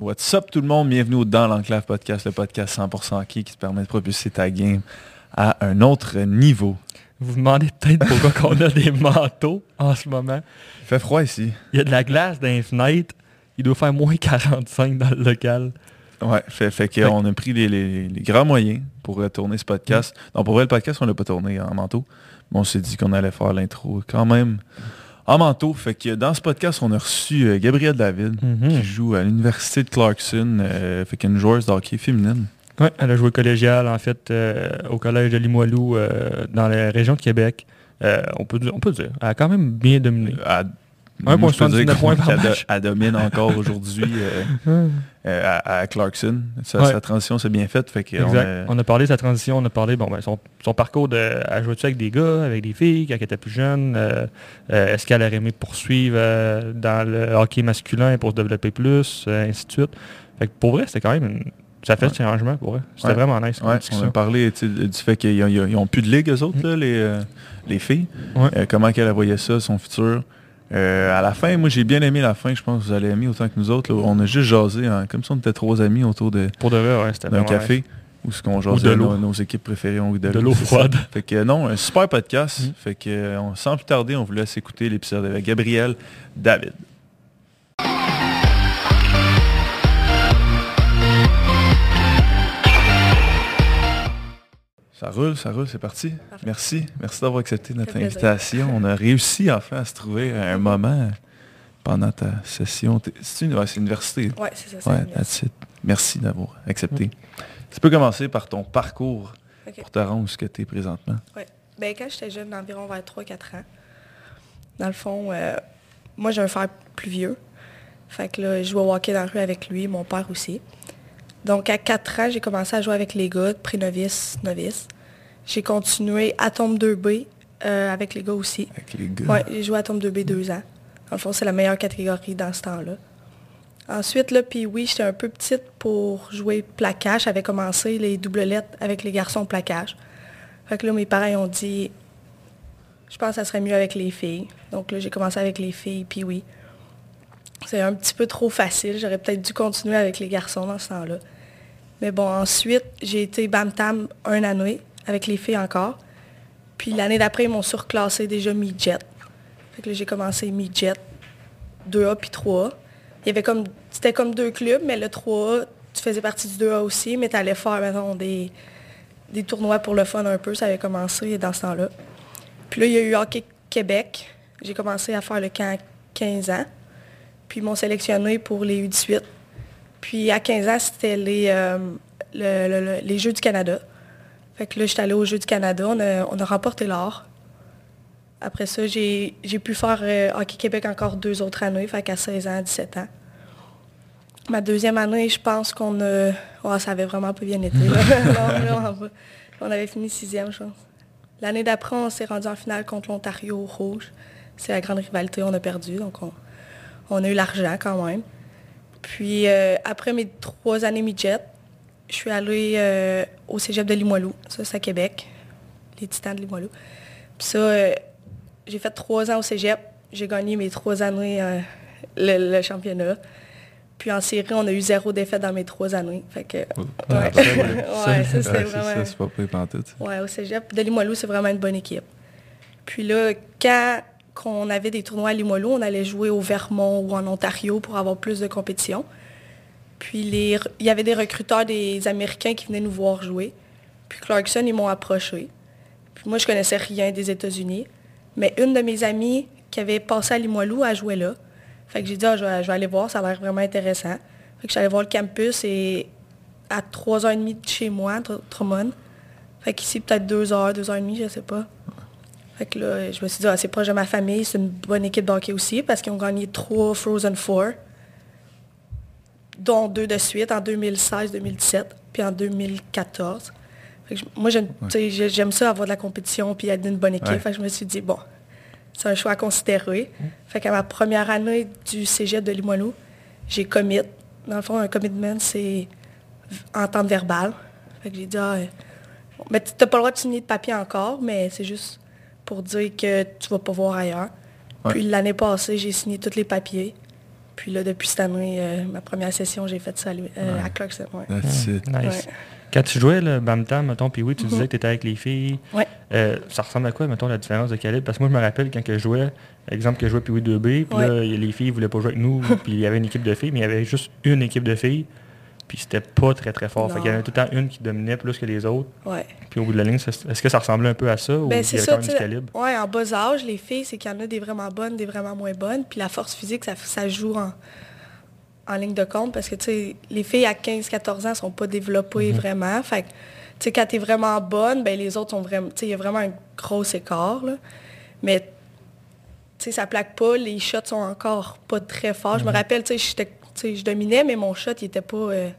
What's up tout le monde? Bienvenue dans l'Enclave Podcast, le podcast 100% hockey qui te permet de propulser ta game à un autre niveau. Vous vous demandez peut-être pourquoi on a des manteaux en ce moment. Il fait froid ici. Il y a de la glace dans les fenêtres. Il doit faire moins 45 dans le local. Ouais, fait, fait qu'on a pris les, les- les grands moyens pour tourner ce podcast. Non, pour vrai, le podcast, on l'a pas tourné en manteau. Mais on s'est dit qu'on allait faire l'intro quand même en manteau. Fait que dans ce podcast, on a reçu euh, Gabrielle David, Mhm. qui joue à l'Université de Clarkson, euh, fait qu'une joueuse de hockey féminine. Ouais, elle a joué collégial en fait euh, au collège de Limoilou euh, dans la région de Québec. On, peut, dire- on peut dire, elle a quand même bien dominé. Un point je peux dire 79 qu'on- points par qu'elle do- match. elle domine encore aujourd'hui euh, euh, à, à Clarkson. Sa, Ouais. sa transition s'est bien faite. Fait on Exact. a- On a parlé de sa transition, on a parlé bon, ben, son, son parcours de à jouer avec des gars, avec des filles quand elle était plus jeune. euh, Est-ce qu'elle aurait aimé poursuivre dans le hockey masculin pour se développer plus, ainsi de suite. Fait que pour vrai, c'était quand même une... Ça fait Ouais. ce changement pour vrai. C'était Ouais. vraiment nice. Ouais, on a parlé du fait qu'ils n'ont plus de ligue, eux autres, là, les, euh, les filles. Euh, comment qu'elle voyait ça, son futur. Euh, à la fin, moi j'ai bien aimé la fin, je pense que vous allez aimer autant que nous autres. là. On a juste jasé, hein, comme si on était trois amis autour de- Pour de vrai, ouais, d'un café. Où ce qu'on de jasait nos, nos équipes préférées ont eu de, De l'eau froide. Fait que non, un super podcast. Mm. Fait que euh, on- sans plus tarder, on vous laisse écouter l'épisode avec Gabriel David. Ça roule, ça roule, c'est parti. Parfait. Merci. Merci d'avoir accepté notre plaisir. invitation. On a réussi enfin à se trouver un moment pendant ta session. C'est une, ouais, c'est ça. Ouais. Merci d'avoir accepté. Tu peux commencer par ton parcours pour te rendre où ce que tu es présentement. Ouais. Ben, quand j'étais jeune, environ vers 3-4 ans, dans le fond, euh, moi j'ai un frère plus vieux. Fait que là, je jouais au hockey dans la rue avec lui, mon père aussi. Donc à 4 ans, j'ai commencé à jouer avec les gars, pré-novice, novice. J'ai continué à tombe 2B euh, avec les gars aussi. Avec les gars. Ouais, j'ai joué à tombe 2B deux ans. Le fond, c'est la meilleure catégorie dans ce temps-là. Ensuite, là, puis oui, j'étais un peu petite pour jouer plaquage. J'avais commencé les double lettres avec les garçons plaquage. Fait que là, mes parents ont dit, je pense que ça serait mieux avec les filles. Donc là, j'ai commencé avec les filles, puis oui. C'est un petit peu trop facile. J'aurais peut-être dû continuer avec les garçons dans ce temps-là. Mais bon, ensuite, j'ai été Bam-Tam un année avec les filles encore. Puis l'année d'après, ils m'ont surclassé déjà mi-jet. Fait que j'ai commencé mi-jet, 2A puis 3A. Il y avait comme, c'était comme deux clubs, mais le 3A, tu faisais partie du 2A aussi, mais tu allais faire, mettons, des, des tournois pour le fun un peu. Ça avait commencé dans ce temps-là. Puis là, il y a eu Hockey Québec. J'ai commencé à faire le camp à 15 ans. Puis ils m'ont sélectionné pour les U18. Puis à 15 ans, c'était les, euh, le- le- le- les Jeux du Canada. Fait que là, j'étais allée aux Jeux du Canada. On a, on a remporté l'or. Après ça, j'ai j'ai pu faire euh, Hockey Québec encore deux autres années, fait qu'à 16 ans, 17 ans. Ma deuxième année, je pense qu'on a... Oh, ça avait vraiment pas bien été. Non. On avait fini sixième, je pense. L'année d'après, on s'est rendu en finale contre l'Ontario Rouge. C'est la grande rivalité, on a perdu, donc on, on a eu l'argent quand même. Puis euh, après mes trois années midget, je suis allée euh, au cégep de Limoilou, ça c'est à Québec, les Titans de Limoilou. Puis ça, euh, j'ai fait trois ans au cégep, j'ai gagné mes trois années le, le championnat. Puis en série, on a eu zéro défaite dans mes trois années. Fait que, Oh, ouais, ah, ça, ouais. ouais, ça c'était vraiment... ça, c'est pas ça. Ouais, au cégep de Limoilou, c'est vraiment une bonne équipe. Puis là, quand on avait des tournois à Limoilou, on allait jouer au Vermont ou en Ontario pour avoir plus de compétition. Puis il y avait des recruteurs des Américains qui venaient nous voir jouer. Puis Clarkson, ils m'ont approché. Puis moi, je connaissais rien des États-Unis. Mais une de mes amies qui avait passé à Limoilou, elle jouait là. Fait que j'ai dit, ah, je, vais, aller voir, ça a l'air vraiment intéressant. Fait que allée voir le campus et à 3h30 de chez moi, Dr- Drummond. Fait qu'ici, peut-être 2 heures, 2 heures et demie, je sais pas. Fait que là, je me suis dit, ah, c'est proche de ma famille, c'est une bonne équipe de hockey aussi, parce qu'ils ont gagné trois Frozen Four, dont deux de suite en 2016-2017, puis en 2014. Fait que je- moi, j'aime ça, avoir de la compétition, puis être d'une bonne équipe. Ouais. Fait que je me suis dit, bon, c'est un choix à considérer. Fait qu'à ma première année du cégep de Limoilou, j'ai commit. Dans le fond, un commitment, c'est entente verbale. Fait que j'ai dit, ah, mais tu n'as pas le droit de signer de papier encore, mais c'est juste pour dire que tu vas pas voir ailleurs. Ouais. Puis l'année passée, j'ai signé tous les papiers. Puis là, depuis cette année, euh, ma première session, j'ai fait ça à, euh, à Clarkson. ouais. That's it. Nice. Ouais. Quand tu jouais le Bam Tam, mettons, puis oui, tu Mhm. disais que tu étais avec les filles. Ouais. Euh, ça ressemble à quoi, mettons, la différence de calibre? Parce que moi, je me rappelle quand que je jouais, exemple que je jouais puis oui 2B, puis Ouais. là, les filles ne voulaient pas jouer avec nous, puis il y avait une équipe de filles, mais il y avait juste une équipe de filles, puis c'était pas très très fort. Fait qu'il y avait tout le temps une qui dominait plus que les autres, Ouais. puis au bout de la ligne, est-ce que ça ressemblait un peu à ça, ou Ben, il y c'est avait ça, quand même du calibre? Ouais, en bas âge, les filles, c'est qu'il y en a des vraiment bonnes, des vraiment moins bonnes. Puis la force physique, ça, ça joue en, en ligne de compte parce que, tu sais, les filles à 15-14 ans sont pas développées vraiment. Fait que, tu sais, quand tu es vraiment bonne, ben les autres sont vraiment... Tu sais, il y a vraiment un gros écart, là. Mais, tu sais, ça plaque pas. Les shots sont encore pas très forts. Je me rappelle, tu sais, j'étais- je dominais, mais mon shot, il était pas... euh,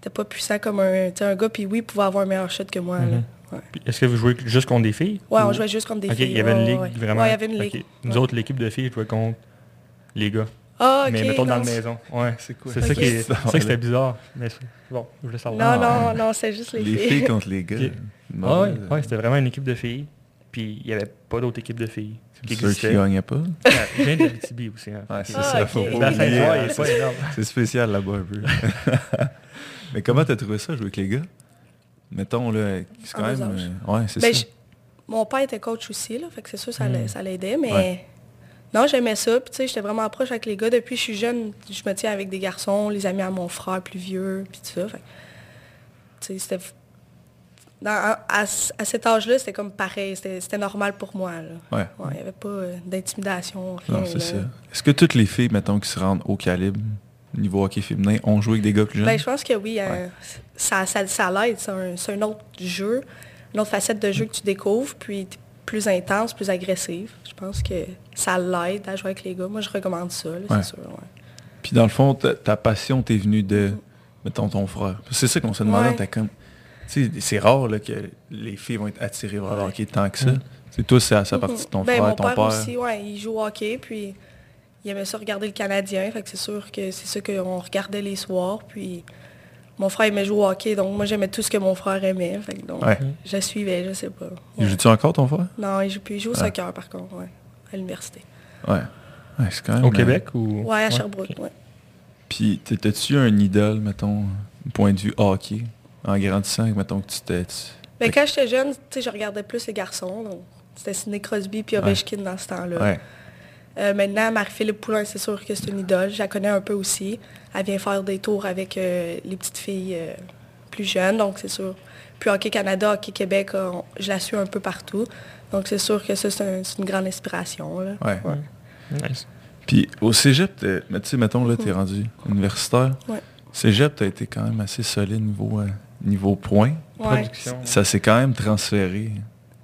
était pas puissant comme un, un gars, puis oui, il pouvait avoir un meilleur shot que moi. là. Ouais. Puis Est-ce que vous jouez juste contre des filles? Ouais, on ou- jouait juste contre des filles. il y avait une ligue ouais. vraiment. Ouais, il y avait une ligue. Nous Ouais. autres, l'équipe de filles jouait contre les gars. Ah, ok. mais mettons dans la maison. Ouais. C'est quoi? C'est ça qui est. C'est ça que c'était bizarre. Mais bon, je voulais savoir. Non, non, non, c'est juste les, Les filles. filles contre les gars. Ah ouais, c'était vraiment une équipe de filles. Puis il n'y avait pas d'autre équipe de filles qui Ceux qui gagnaient pas. Ah, Je viens d'Abitibi aussi. Hein. Ouais, c'est Ah, ça, faut pas oublier. Énorme. Spécial là-bas un peu. Mais comment t'as trouvé ça, jouer avec les gars? Mettons, là, c'est quand même... euh, Ouais, c'est Ben, ça. je- Mon père était coach aussi, là, fait que c'est sûr ça Hmm. l'aidait, mais Ouais. non, j'aimais ça. Puis tu sais, j'étais vraiment proche avec les gars. Depuis que je suis jeune, je me tiens avec des garçons, les amis à mon frère plus vieux, puis tout ça. Fait que, tu sais, c'était... dans- à, à cet âge-là, c'était comme pareil, c'était normal pour moi. Là. Ouais. Ouais, il n'y avait pas euh, d'intimidation. Non, c'est ça. Est-ce que toutes les filles, mettons, qui se rendent au calibre, niveau hockey féminin, ont joué avec des gars plus jeunes? Ben, je pense que oui, euh, ça, ça, ça l'aide. C'est un, un autre jeu, une autre facette de jeu que tu découvres, puis t'es plus intense, plus agressive. Je pense que ça l'aide à jouer avec les gars. Moi, je recommande ça, c'est sûr. Puis dans le fond, ta, ta passion t'est venue de, mettons, ton frère. C'est ça qu'on se demandait, t'as comme... C'est rare là, que les filles vont être attirées vers le hockey tant que ça. C'est toi, c'est à sa partie de ton Ben, frère, mon ton père, père. aussi, ouais, il joue au hockey, puis il aimait ça regarder le Canadien. Fait que c'est sûr que c'est ça qu'on regardait les soirs. Puis mon frère aimait jouer au hockey, donc moi j'aimais tout ce que mon frère aimait. Fait que donc, Ouais. je suivais, je sais pas. Il Ouais. joue-tu encore ton frère? Non, il joue, plus. il joue au soccer par contre, ouais, à l'université. Ouais. C'est quand même... Au euh, Québec ou? Ouais, à Sherbrooke, ok. ouais. Puis t'as-tu un idole, mettons, du point de vue hockey, en grandissant, mettons que tu t'es... tu- Ben, quand j'étais jeune, tu sais, je regardais plus les garçons. donc C'était Sidney Crosby puis Ovechkin dans ce temps-là. Ouais. Euh, maintenant, Marie-Philippe Poulain, c'est sûr que c'est une idole. Je la connais un peu aussi. Elle vient faire des tours avec euh, les petites filles euh, plus jeunes, donc c'est sûr. Puis Hockey Canada, Hockey Québec, on- je la suis un peu partout. Donc c'est sûr que ça, c'est un- c'est une grande inspiration. là. Ouais. Nice. Puis au cégep, mais tu sais, mettons, là, t'es Mhm. rendu universitaire. Ouais. Cégep, t'as été quand même assez solide niveau, euh, niveau points. Ouais. Production. Ça s'est quand même transféré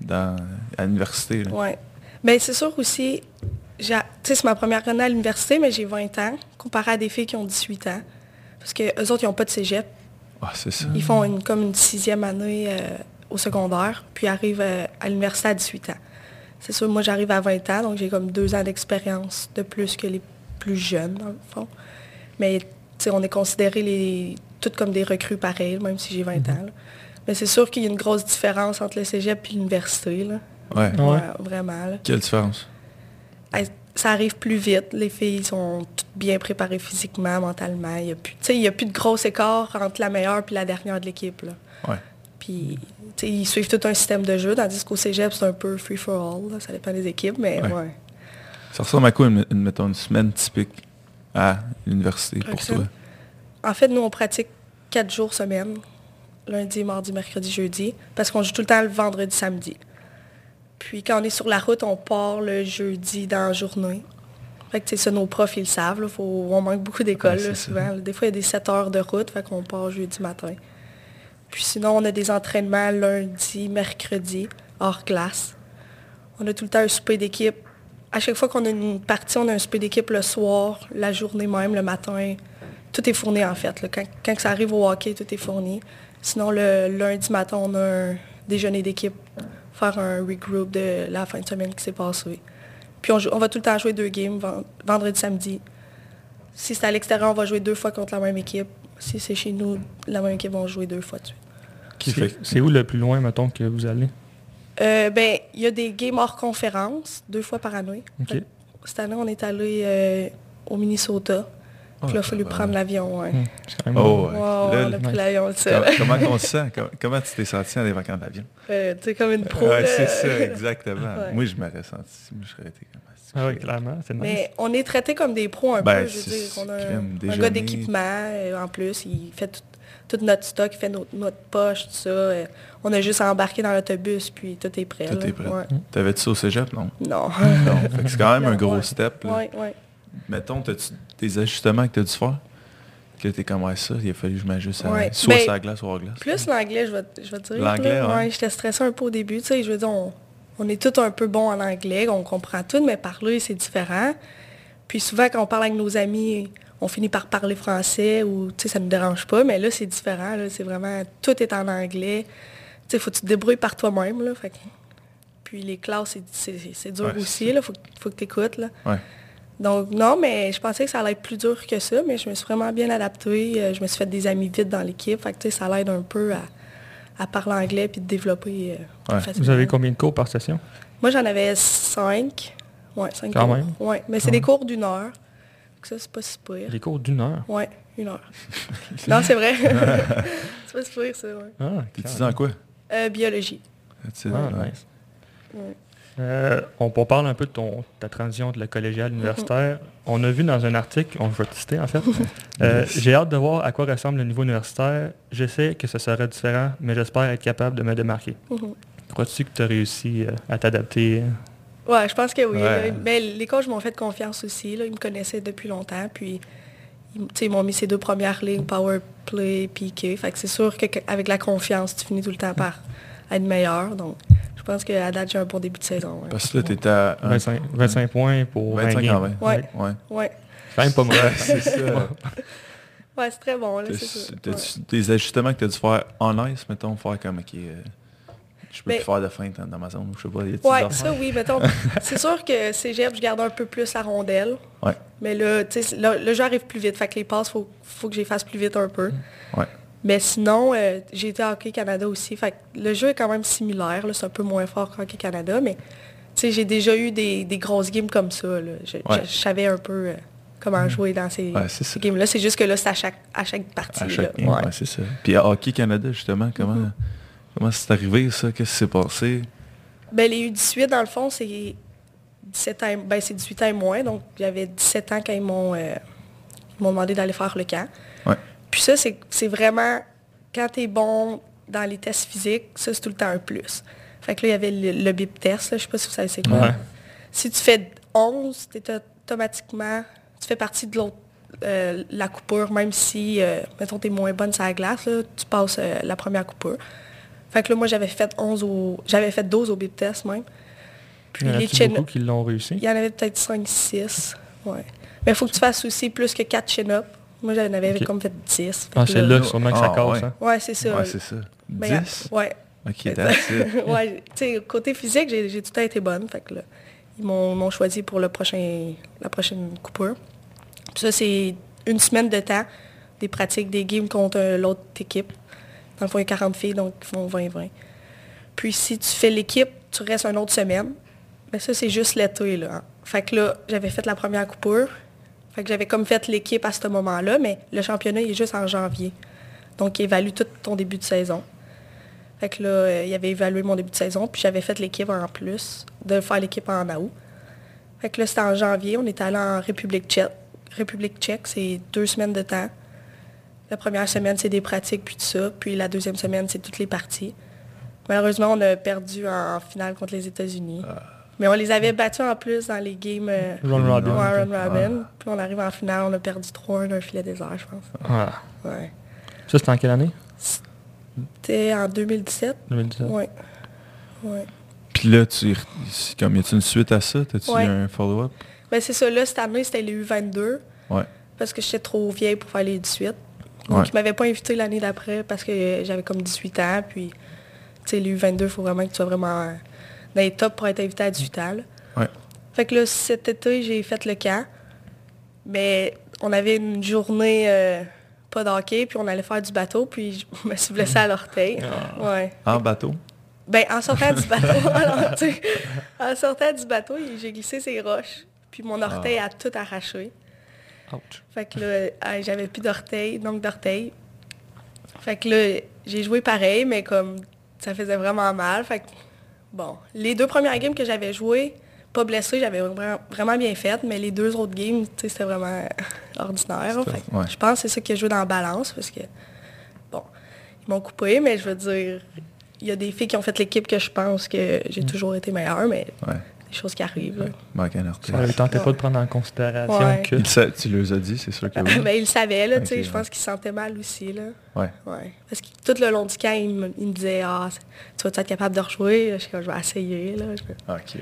dans, à l'université. là. Ouais. Ben, c'est sûr aussi, j'ai- tu sais, c'est ma première année à l'université, mais j'ai 20 ans, comparé à des filles qui ont 18 ans. Parce que eux autres, ils n'ont pas de cégep. Ah, c'est ça. Ils font une, comme une sixième année euh, au secondaire, puis arrivent euh, à l'université à 18 ans. C'est sûr, moi, j'arrive à 20 ans, donc j'ai comme deux ans d'expérience de plus que les plus jeunes, dans le fond. Mais, tu sais, on est considérés les, toutes comme des recrues pareilles, même si j'ai 20 ans. là. Mais c'est sûr qu'il y a une grosse différence entre le cégep et l'université, là. Ouais. Ouais. Vraiment, là. Quelle différence? Ça arrive plus vite. Les filles sont toutes bien préparées physiquement, mentalement. Il n'y a, plus- tu sais, il y a plus de gros écart entre la meilleure et la dernière de l'équipe. là. Ouais. Puis, tu sais, ils suivent tout un système de jeu, tandis qu'au cégep, c'est un peu free for all. là. Ça dépend des équipes, mais Ouais. ouais. Ça ressemble à quoi, une, une- mettons, une semaine typique à l'université pour toi? En fait, nous, on pratique quatre jours semaine. Lundi, mardi, mercredi, jeudi. Parce qu'on joue tout le temps le vendredi, samedi. Puis quand on est sur la route, on part le jeudi dans la journée. Fait que, ça, nos profs, ils le savent. là. Faut, on manque beaucoup d'écoles, Ouais, là, souvent. Des fois, il y a des 7 heures de route, fait qu'on part jeudi matin. Puis sinon, on a des entraînements lundi, mercredi, hors classe. On a tout le temps un souper d'équipe. À chaque fois qu'on a une partie, on a un souper d'équipe le soir, la journée même, le matin. Tout est fourni en fait. là. Quand, quand ça arrive au hockey, tout est fourni. Sinon, le lundi matin, on a un déjeuner d'équipe, faire un regroup de la fin de semaine qui s'est passée. Puis on, joue- on va tout le temps jouer deux games, ven- vendredi, samedi. Si c'est à l'extérieur, on va jouer deux fois contre la même équipe. Si c'est chez nous, la même équipe va jouer deux fois dessus. C'est où le plus loin, mettons, que vous allez? Euh, ben, il y a des games hors conférence, deux fois par année. Cette année, on est allé euh, au Minnesota. Puis là, il a fallu prendre l'avion, ouais. Hum, Oh, ouais. Wow, on a pris l'avion, comment on se sent? Com- Comment tu t'es senti en débarquant de l'avion? Euh, tu sais, comme une pro. Ouais, c'est ça, exactement. Ouais. Moi, je m'aurais senti. Moi, je serais été comme Ah oui, clairement, c'est nice. Mais on est traité comme des pros un Ben, peu. Je veux dire, on a un, gars d'équipement euh, en plus. Il fait tout, tout notre stock, il fait notre, notre poche, tout ça. euh, on a juste à embarquer dans l'autobus, puis tout est prêt. Tout là. est prêt. Ouais. T'avais-tu ça au cégep? Non. Non. C'est quand même un gros Ouais. step. là. Ouais, ouais. Mettons, t'as-tu des ajustements que tu as dû faire? Que t'es comme ouais, ça, il a fallu que je m'ajuste à soit Ben, sur la glace, soit hors glace. Plus l'anglais, je vais, je vais te dire. L'anglais, ouais. J'étais stressée un peu au début. Tu sais, je veux dire, on, on est tous un peu bons en anglais, on comprend tout, mais parler, c'est différent. Puis souvent, quand on parle avec nos amis, on finit par parler français ou, tu sais, ça ne nous dérange pas. Mais là, c'est différent. là. C'est vraiment, tout est en anglais. Tu sais, faut que tu te débrouilles par toi-même, là. Fait que- Puis les classes, c'est- dur Ouais, aussi, là. Faut, que- faut que tu écoutes, là. Ouais. Donc, non, mais je pensais que ça allait être plus dur que ça, mais je me suis vraiment bien adaptée. Euh, Je me suis fait des amis vite dans l'équipe. Fait que, tu sais, ça l'aide un peu à, à parler anglais puis de développer euh, plus Ouais. facilement. Vous avez combien de cours par session? Moi, j'en avais cinq. Ouais, cinq Quand cours. même. Ouais, mais c'est des cours d'une heure. Donc ça, c'est pas si pire. Des cours d'une heure? Ouais, une heure. non, c'est vrai. c'est pas si pire, ça, ouais. Ah, T'es clairement. dans quoi? Euh, biologie. Ah, ouais. nice. Euh, on, on parle un peu de ton, ta transition de la collégiale universitaire. On a vu dans un article, on va te citer en fait, euh, j'ai hâte de voir à quoi ressemble le niveau universitaire. Je sais que ce sera différent, mais j'espère être capable de me démarquer. Mhm. Crois-tu que tu as réussi euh, à t'adapter? Ouais, je pense que oui. Ouais. Mais les coachs m'ont fait confiance aussi. Là. Ils me connaissaient depuis longtemps. Puis, ils m'ont mis ces deux premières lignes, power play, piqué. Fait que c'est sûr qu'avec la confiance, tu finis tout le temps par être meilleur. Donc, je pense qu'à date, j'ai un bon début de saison. ouais. Parce que là, t'étais à un- 25, 25 points pour 20 25 en games. 20. Ouais. Ouais. Ouais, C'est quand même pas mauvais. c'est ça. ouais c'est très bon. Là, c'est ça. Des ajustements que tu as dû faire en ice, mettons, faire comme, ok, euh, je peux Mais- plus faire de feinte dans ma zone, ou je sais pas, y Ouais, ça oui, mettons. c'est sûr que cégep, je garde un peu plus la rondelle. Ouais. Mais là, tu sais, là, le jeu arrive plus vite. Fait que les passes, faut, faut que je les fasse plus vite un peu. Ouais. Mais sinon, euh, j'ai été à Hockey Canada aussi. Fait que le jeu est quand même similaire. C'est un peu moins fort qu'Hockey Canada, mais j'ai déjà eu des, des grosses games comme ça. là. Je, Ouais. je- je savais un peu euh, comment jouer dans ces, Ouais, games-là. C'est juste que là, c'est à chaque, à chaque partie. À chaque game, Ouais. c'est ça. Puis à Hockey Canada, justement, comment Mm-hmm. comment c'est arrivé, ça? Qu'est-ce qui s'est passé? Ben, les U18, dans le fond, c'est 17 ans, et- ben, c'est 18 ans et moins. Donc, j'avais 17 ans quand ils m'ont euh, ils m'ont demandé d'aller faire le camp. Puis ça, c'est vraiment, quand tu es bon dans les tests physiques, ça, c'est tout le temps un plus. Fait que là, il y avait le, le BIP test, là, je sais pas si vous savez c'est quoi. Ouais. Si tu fais 11, tu automatiquement, tu fais partie de l'autre, euh, la coupure, même si, euh, mettons, tu es moins bonne sur la glace, là, tu passes euh, la première coupure. Fait que là, moi, j'avais fait 11 au, j'avais fait 12 au BIP test même. Puis Il y en chin- beaucoup qui l'ont réussi? il y en avait peut-être 5, 6. Ouais. Mais il faut que tu fasses aussi plus que 4 chin-up. Moi, j'en avais Ok. comme fait 10. Ah, c'est là sûrement que ça Ah, casse. ouais. hein. Ouais, c'est ça. Ouais, c'est ça. Ben, 10? Ouais. Ok, that's it. ouais, tu sais, côté physique, j'ai tout le temps été bonne. Fait que là, ils m'ont choisi pour le prochain, la prochaine coupure. Puis ça, c'est une semaine de temps, des pratiques, des games contre euh, l'autre équipe. Dans le fond, il y a 40 filles, donc ils font 20-20. Puis si tu fais l'équipe, tu restes une autre semaine. Mais ça, c'est juste l'été, là. hein. Fait que là, j'avais fait la première coupure. Fait que j'avais comme fait l'équipe à ce moment-là, mais le championnat, il est juste en janvier. Donc, il évalue tout ton début de saison. Fait que là, euh, il avait évalué mon début de saison, puis j'avais fait l'équipe en plus, de faire l'équipe en août. Fait que là, c'était en janvier, on était allé en République tchèque. République tchèque, c'est deux semaines de temps. La première semaine, c'est des pratiques, puis tout ça. Puis la deuxième semaine, c'est toutes les parties. Malheureusement, on a perdu en, en finale contre les États-Unis. Mais on les avait battus en plus dans les games euh, Run Robin. ouais, Run. Puis on arrive en finale, on a perdu 3-1 d'un filet désert, je pense. Ouais. Ça, c'était en quelle année? C'était en 2017. 2017. Ouais. Ouais. Puis là, tu, comme, y a-tu une suite à ça? T'as-tu Ouais. un follow-up? Ben c'est ça, là, cette année, c'était les U22. Ouais. Parce que j'étais trop vieille pour faire les 18. Donc, Ouais. ils m'avaient pas invité l'année d'après parce que j'avais comme 18 ans. Puis, tu sais, les U22, il faut vraiment que tu sois vraiment euh, dans les tops pour être invité à 18 ans. là. Ouais. Fait que là, cet été, j'ai fait le camp. Mais on avait une journée euh, pas d'hockey, puis on allait faire du bateau, puis je me suis blessée à l'orteil. Ouais. En bateau? Ben, en sortant du bateau, alors, tu sais, en sortant du bateau, j'ai glissé ces roches, puis mon orteil a tout arraché. Ouch. Fait que là, j'avais plus d'orteils, donc d'orteils. Fait que là, j'ai joué pareil, mais comme ça faisait vraiment mal. Fait que, bon, les deux premières games que j'avais jouées, pas blessé, j'avais vra- vraiment bien fait, mais les deux autres games, c'était vraiment ordinaire. Fait que ouais. Je pense que c'est ça qui a joué dans la balance, parce que, bon, ils m'ont coupé, mais je veux dire, il y a des filles qui ont fait l'équipe que je pense que j'ai toujours été meilleure, mais Ouais. Des choses qui arrivent. là. Manque un orteil. Ça ne tentait pas de prendre en considération Ouais. que... Sa- tu leur as dit, c'est sûr que oui. Ben, il le savait, là, tu sais, Ok, je ouais. pense qu'il se sentait mal aussi, là. Ouais. Ouais. Parce que tout le long du camp, il me, il me disait Ah, tu vas être capable de rejouer? Je je vais essayer. Là. Je Ah, Ok,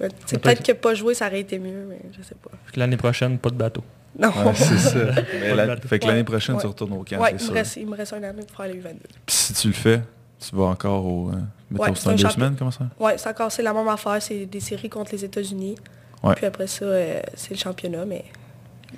ouais. Peut-être que pas jouer, ça aurait été mieux, mais je sais pas. L'année prochaine, pas de bateau. Non. Ouais, c'est ça. Mais la- bateau. fait que l'année Ouais. prochaine, tu Ouais. retournes au camp, ouais, c'est il me, sûr. reste, il me reste un année pour faire les U22. Puis si tu le fais, tu vas encore au... euh, mettons, Ouais, c'est en deux semaines, comment ça? Ouais, c'est encore c'est la même affaire, c'est des séries contre les États-Unis. Ouais. Puis après ça, euh, c'est le championnat, mais.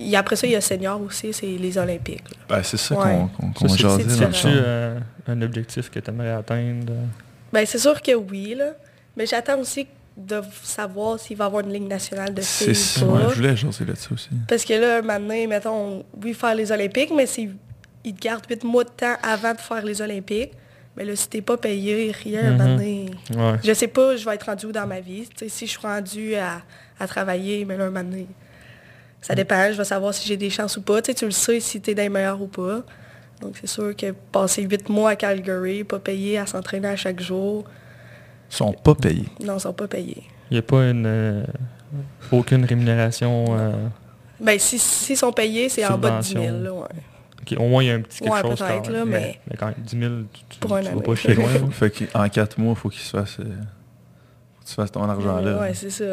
Et après ça, il y a senior aussi, c'est les Olympiques. Ben, c'est ça Ouais. qu'on qu'on qu'on Ça, c'est- euh, un objectif que tu aimerais atteindre? euh? Ben, c'est sûr que oui, là. Mais j'attends aussi de savoir s'il va y avoir une ligne nationale de C'est filles ça, ou ouais, pas. je voulais jaser là-dessus aussi. Parce que là, maintenant, mettons, oui, faire les Olympiques, mais ils te gardent huit mois de temps avant de faire les Olympiques. Mais là, si t'es pas payé, rien, Mhm. maintenant, Ouais. je sais pas, je vais être rendu où dans ma vie. Tu sais, si je suis rendu à, à travailler, mais là, un moment donné, ça dépend, je vais savoir si j'ai des chances ou pas. Tu le sais si t'es dans les meilleurs ou pas. Donc, c'est sûr que passer huit mois à Calgary, pas payé, à s'entraîner à chaque jour, Ils sont pas payés. non, ils sont pas payés. Il n'y a pas une, euh, aucune rémunération. euh, Ben, si- s'ils sont payés, c'est en bas de 10 000, Subvention. là, ouais. Ok, au moins, il y a un petit quelque Ouais, chose. quand là, mais- mais quand même, 10 000, tu, tu, tu vas pas chez loin. fait qu'en quatre mois, il faut qu'ils se fassent... euh, faut que tu fasses ton argent là. Ouais, c'est ça.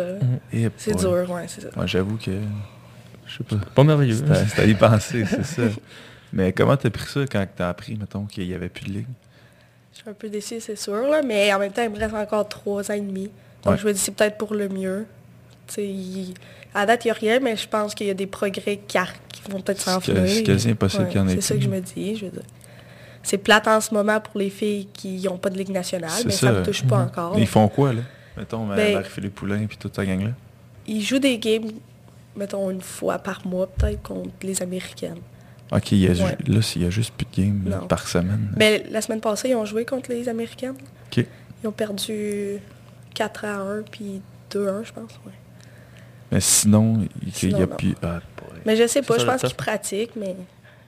Mhm. C'est ouais. dur, ouais, c'est ça. Ouais, j'avoue que... Je sais pas. Pas merveilleux. C'était c'était à y penser, c'est ça. Mais comment t'as pris ça quand t'as appris, mettons, qu'il n'y avait plus de ligue? Je suis un peu déçue, c'est sûr, là, mais en même temps, il me reste encore trois ans et demi. Donc, Ouais. je me dis, c'est peut-être pour le mieux. Tu sais, il- à date, il n'y a rien, mais je pense qu'il y a des progrès qui, ar- qui vont peut-être s'en C'est quasi impossible qu'il y en ait C'est ça que je me dis, je veux dire. C'est plate en ce moment pour les filles qui n'ont pas de ligue nationale, mais ça ne me touche pas Mhm. encore. Ils font quoi, là? Mettons, Ben- Marie-Philippe Poulain puis toute ta gang-là? Ils jouent des games, mettons, une fois par mois, peut-être, contre les Américaines. OK, il y a, Ouais. là, s'il y a juste plus de games là, par semaine. Mais la semaine passée, ils ont joué contre les Américaines. OK. Ils ont perdu 4 à 1, puis 2 à 1, je pense. ouais. Mais sinon, il n'y a non. plus... Ah. Mais je sais pas, ça, je pense qu'ils pratiquent, mais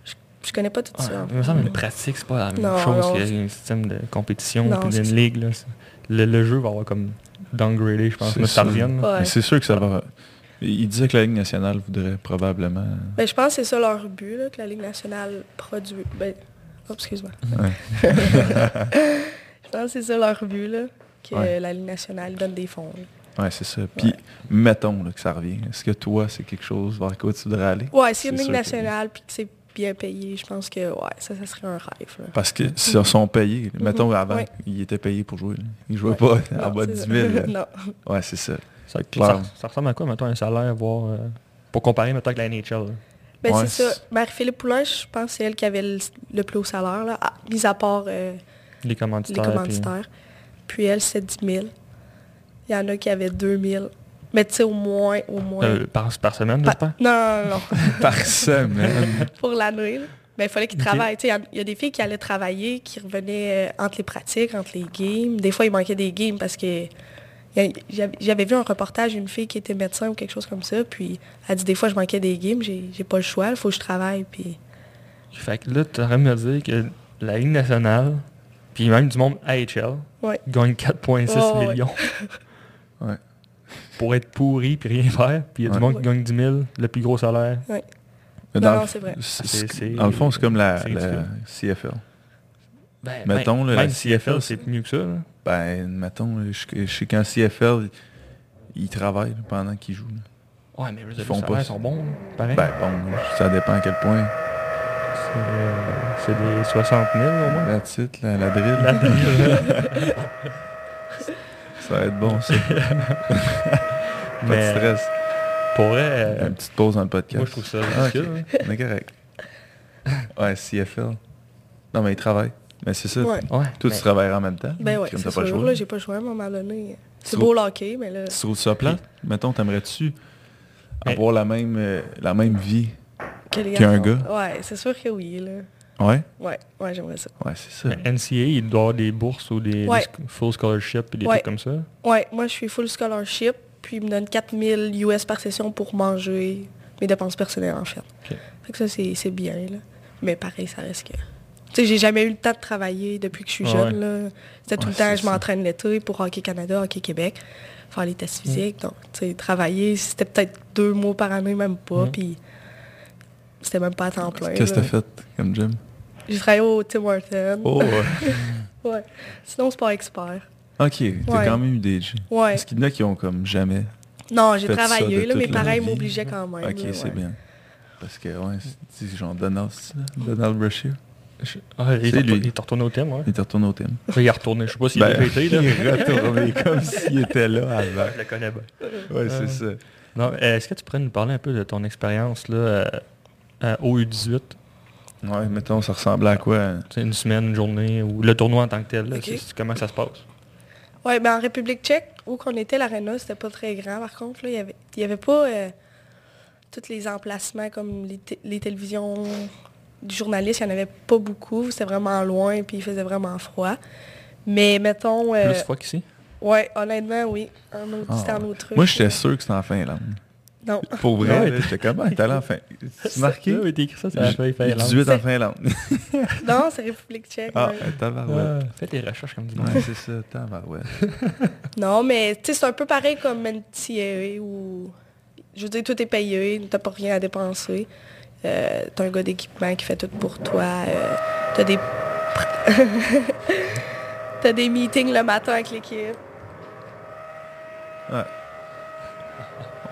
je, je connais pas tout ça. il me semble que la pratique, c'est pas la même Non, chose qu'il y a un système de compétition Non, puis d'une ligue. Là. Le, le jeu va avoir comme downgradé, je pense. Mais c'est sûr que ça va... Il disait que la Ligue nationale voudrait probablement... Ben, je pense que c'est ça leur but, là, que la Ligue nationale produit. Ben, oh, excuse-moi. Ouais. Je pense que c'est ça leur but, là, que Ouais. la Ligue nationale donne des fonds. là. Ouais, c'est ça. Puis, mettons là, que ça revient. Est-ce que toi, c'est quelque chose vers quoi tu voudrais aller? Ouais, s'il y a une Ligue nationale puis que c'est bien payé, je pense que ouais, ça, ça serait un rêve. là. Parce que s'ils sont payés, mettons Mhm. avant, Ouais. ils étaient payés pour jouer. là. Ils jouaient Ouais. pas Non, en bas de c'est 10 ça. 000. là. non. Ouais, c'est ça. Ça, ça- ça ressemble à quoi, mettons, un salaire, voir, euh, pour comparer, mettons, avec la NHL? là? Ben, Ouais, c'est ça. Marie-Philippe Poulain, je pense que c'est elle qui avait le, le plus haut salaire, là, à- mis à part euh, Les les commanditaires. puis- commanditaires. Puis elle, c'est 10 000. Il y en a qui avaient 2 000. Mais tu sais, au moins, au moins... Euh, par, par semaine, Pa- j'espère? non, non, non. Par semaine. pour l'année. Mais il fallait qu'ils travaillent. Il y a- il y, a des filles qui allaient travailler, qui revenaient euh, entre les pratiques, entre les games. Des fois, il manquait des games parce que j'avais vu un reportage d'une fille qui était médecin ou quelque chose comme ça. Puis elle dit des fois, je manquais des games, j'ai pas le choix, il faut que je travaille. Puis Fait que là, tu aurais me dire que la Ligue nationale, puis même du monde AHL, ouais. gagne 4,6 Oh, ouais. millions Ouais. pour être pourri puis rien faire. Puis il y a Ouais. du monde qui gagne 10 000, le plus gros salaire. Mais Non, dans non, le- c'est vrai. c'est- C'est- c'est- Dans le fond, c'est comme la. CFL. Ben, Mettons, là, même la CFL, c'est mieux que ça. là. Ben, mettons, je, je sais qu'en CFL, ils travaillent pendant qu'ils jouent. là. Ouais, mais font les pas sont bons, là, pareil. Ben bon, ça dépend à quel point. C'est, euh, c'est des 60 000 au moins. La titre, la, la drill, La drill. ça va être bon ça. Pas Mais de stress. pour vrai, euh, Une petite pause dans le podcast. moi je trouve ça Ah, ridicule. ok. hein. On est correct. Ouais, CFL. Non, mais ils travaillent. Mais c'est ça. Ouais. Ouais, Toi, mais- tu en même temps. Ben ouais, comme c'est pas. Là, j'ai pas le choix à un moment donné. C'est beau le hockey, mais là... Tu trouves ça plat? Mettons, t'aimerais-tu Mais- avoir la même, euh, la même vie Qu'un gars? Ouais, c'est sûr que oui, là. Ouais? Ouais, ouais, j'aimerais ça. Ouais, c'est ça. Mais NCA, il doit avoir des bourses ou des, Ouais. full scholarship et des Ouais. trucs comme ça? Ouais, moi, je suis full scholarship, puis ils me donnent 4000 US par session pour manger mes dépenses personnelles, en fait. Ok. Fait que ça, c'est c'est bien, là. Mais pareil, ça reste que... Tu sais, j'ai jamais eu le temps de travailler depuis que je suis jeune, là. C'était tout le temps, je m'entraîne l'été pour Hockey Canada, Hockey Québec, faire les tests physiques. Donc, tu sais, travailler, c'était peut-être deux mois par année, même pas, Mm. puis c'était même pas à temps plein. Qu'est-ce que t'as fait comme gym? J'ai travaillé au Tim Hortons. Oh, ouais. Ouais. Sinon, sport expert. ok, t'as Ouais. quand même eu des. Ouais. Est-ce qu'il y en a qui ont comme jamais Non, j'ai travaillé, là, mais pareil, m'obligeait quand même. Ok, c'est ouais. bien. Parce que, ouais, c'est genre Donald? Donald Brashear? Je- Ah, il, est lui. il est retourné au thème, ouais. Il était retourné au thème. Il est retourné, je sais pas s'il Ben, a été, là. il est retourné comme s'il était là avant. Je le connais bien. Ouais, c'est Euh, ça. Non, Est-ce que tu pourrais nous parler un peu de ton expérience là, euh, euh, au U18 Ouais, mettons, ça ressemblait à quoi? Tu sais, Une semaine, une journée, ou le tournoi en tant que tel, là, c'est- c'est- comment ça se passe? Ouais, ben en République tchèque, où qu'on était, l'aréna, c'était pas très grand par contre. là. Il y avait, il y avait pas euh, tous les emplacements comme les, les télévisions du journaliste, il n'y en avait pas beaucoup. C'était vraiment loin, puis il faisait vraiment froid. Mais mettons... euh, Plus fois qu'ici? ouais, honnêtement, oui. Un autre, Ah. c'était un autre truc. Moi, j'étais sûr que c'était en Finlande. Non. Pour vrai, Ouais, j'étais comment? T'es allé en Finlande? C'est marqué? Oui, t'as écrit ça, ça a fait Finlande. 18 en Finlande. non, c'est République tchèque. Ah, ouais. tabarouette. Ah, Fais tes recherches comme du monde. Ouais, c'est ça, tabarouette. Non, mais tu sais, c'est un peu pareil comme NCAA où, je veux dire, tout est payé, t'as pas rien à dépenser. Euh, t'as un gars d'équipement qui fait tout pour toi. euh, t'as des... t'as des meetings le matin avec l'équipe.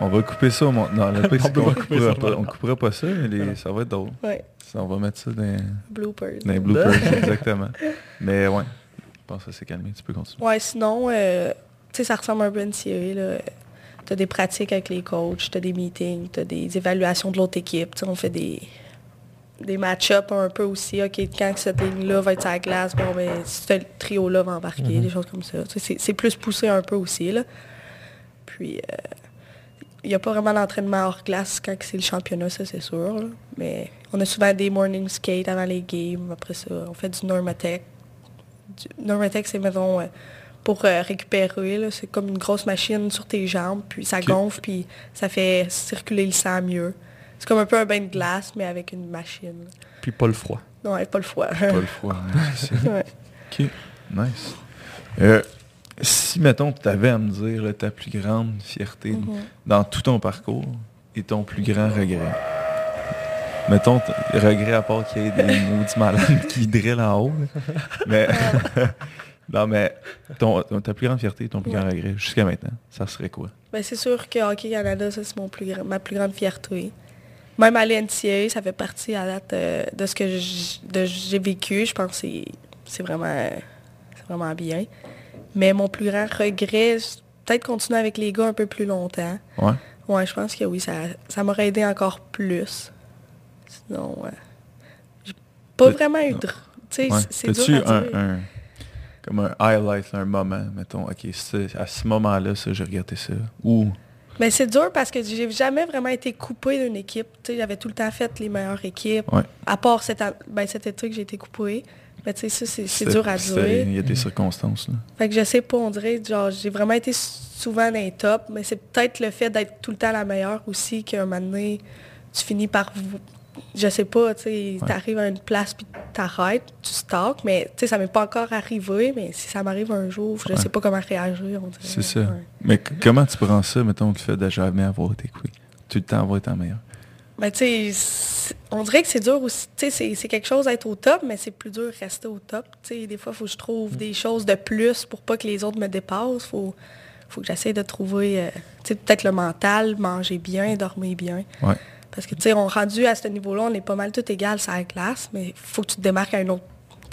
On va couper ça au mon... Non, On couper coupera ça, pas, on coupera pas ça, mais les- ça va être drôle. Ouais, Ça, on va mettre ça dans, bloopers. dans les bloopers, exactement. Mais ouais, je pense que ça s'est calmé, tu peux continuer. Ouais, sinon, euh, tu sais, ça ressemble un peu à NCAA, là. T'as des pratiques avec les coachs, t'as des meetings, t'as des évaluations de l'autre équipe. Tu on fait des, des match-ups un peu aussi. OK, quand cette ligne-là va être sur la glace, bon, ben, ce trio-là va embarquer, Mhm. des choses comme ça. Tu c'est- plus poussé un peu aussi, là. Puis, il n'y a pas vraiment d'entraînement hors glace quand c'est le championnat, ça, c'est sûr. là. Mais on a souvent des morning skate avant les games. Après ça, on fait du Normatec. Du Normatec, c'est, mettons, euh, pour euh, récupérer. C'est comme une grosse machine sur tes jambes, puis ça gonfle, puis ça fait circuler le sang mieux. C'est comme un peu un bain de glace, mais avec une machine. Puis pas le froid. Non, elle, pas le foie. Pas le froid. hein. Ouais. Ok, nice. Euh, si, mettons, tu avais à me dire là, ta plus grande fierté Mhm. dans tout ton parcours et ton plus grand regret. Mettons, regret à part qu'il y ait des maudits malades qui drillent en haut. Mais, non, mais ton, ta plus grande fierté et ton plus grand regret jusqu'à maintenant, ça serait quoi? Ben, c'est sûr que Hockey Canada, ça, c'est mon plus grand- ma plus grande fierté. Même à l'NCA, ça fait partie à date euh, de ce que j'ai vécu. Je pense que c'est- vraiment, c'est vraiment bien. Mais mon plus grand regret, c'est peut-être continuer avec les gars un peu plus longtemps. Ouais? Ouais, je pense que oui, ça, ça m'aurait aidé encore plus. Sinon, ouais. J'ai pas vraiment eu de... Tu sais, Ouais. c'est dur à un, dire. un- comme un highlight, un moment, mettons, ok, à ce moment-là, ça, j'ai regardé ça. Ou, Mais c'est dur parce que j'ai jamais vraiment été coupée d'une équipe. Tu sais, j'avais tout le temps fait les meilleures équipes. Ouais. À part cet, ben, cet été que j'ai été coupée. Mais tu sais, ça, c'est dur à dire. Il y a des circonstances, là. Fait que je sais pas, on dirait, genre, j'ai vraiment été souvent dans les tops, mais c'est peut-être le fait d'être tout le temps la meilleure aussi qu'un moment donné, tu finis par, vous- je sais pas, tu sais, t'arrives à une place puis t'arrêtes, tu stalks, mais tu sais, ça m'est pas encore arrivé, mais si ça m'arrive un jour, je Ouais. sais pas comment réagir, on dirait. C'est ça. Ouais. Mais comment tu prends ça, mettons, le fait de jamais avoir été coupé? Tout le temps avoir été en meilleur. Ben, tu sais, c'est- on dirait que c'est dur aussi. Tu sais, c'est- c'est quelque chose d'être au top, mais c'est plus dur de rester au top. Tu sais, des fois, il faut que je trouve des choses de plus pour pas que les autres me dépassent. faut, faut que j'essaie de trouver, euh, tu sais, peut-être le mental, manger bien, dormir bien. Ouais. Parce que, tu sais, on rendu à ce niveau-là, on est pas mal tout égal sur la glace, mais il faut que tu te démarques à un autre,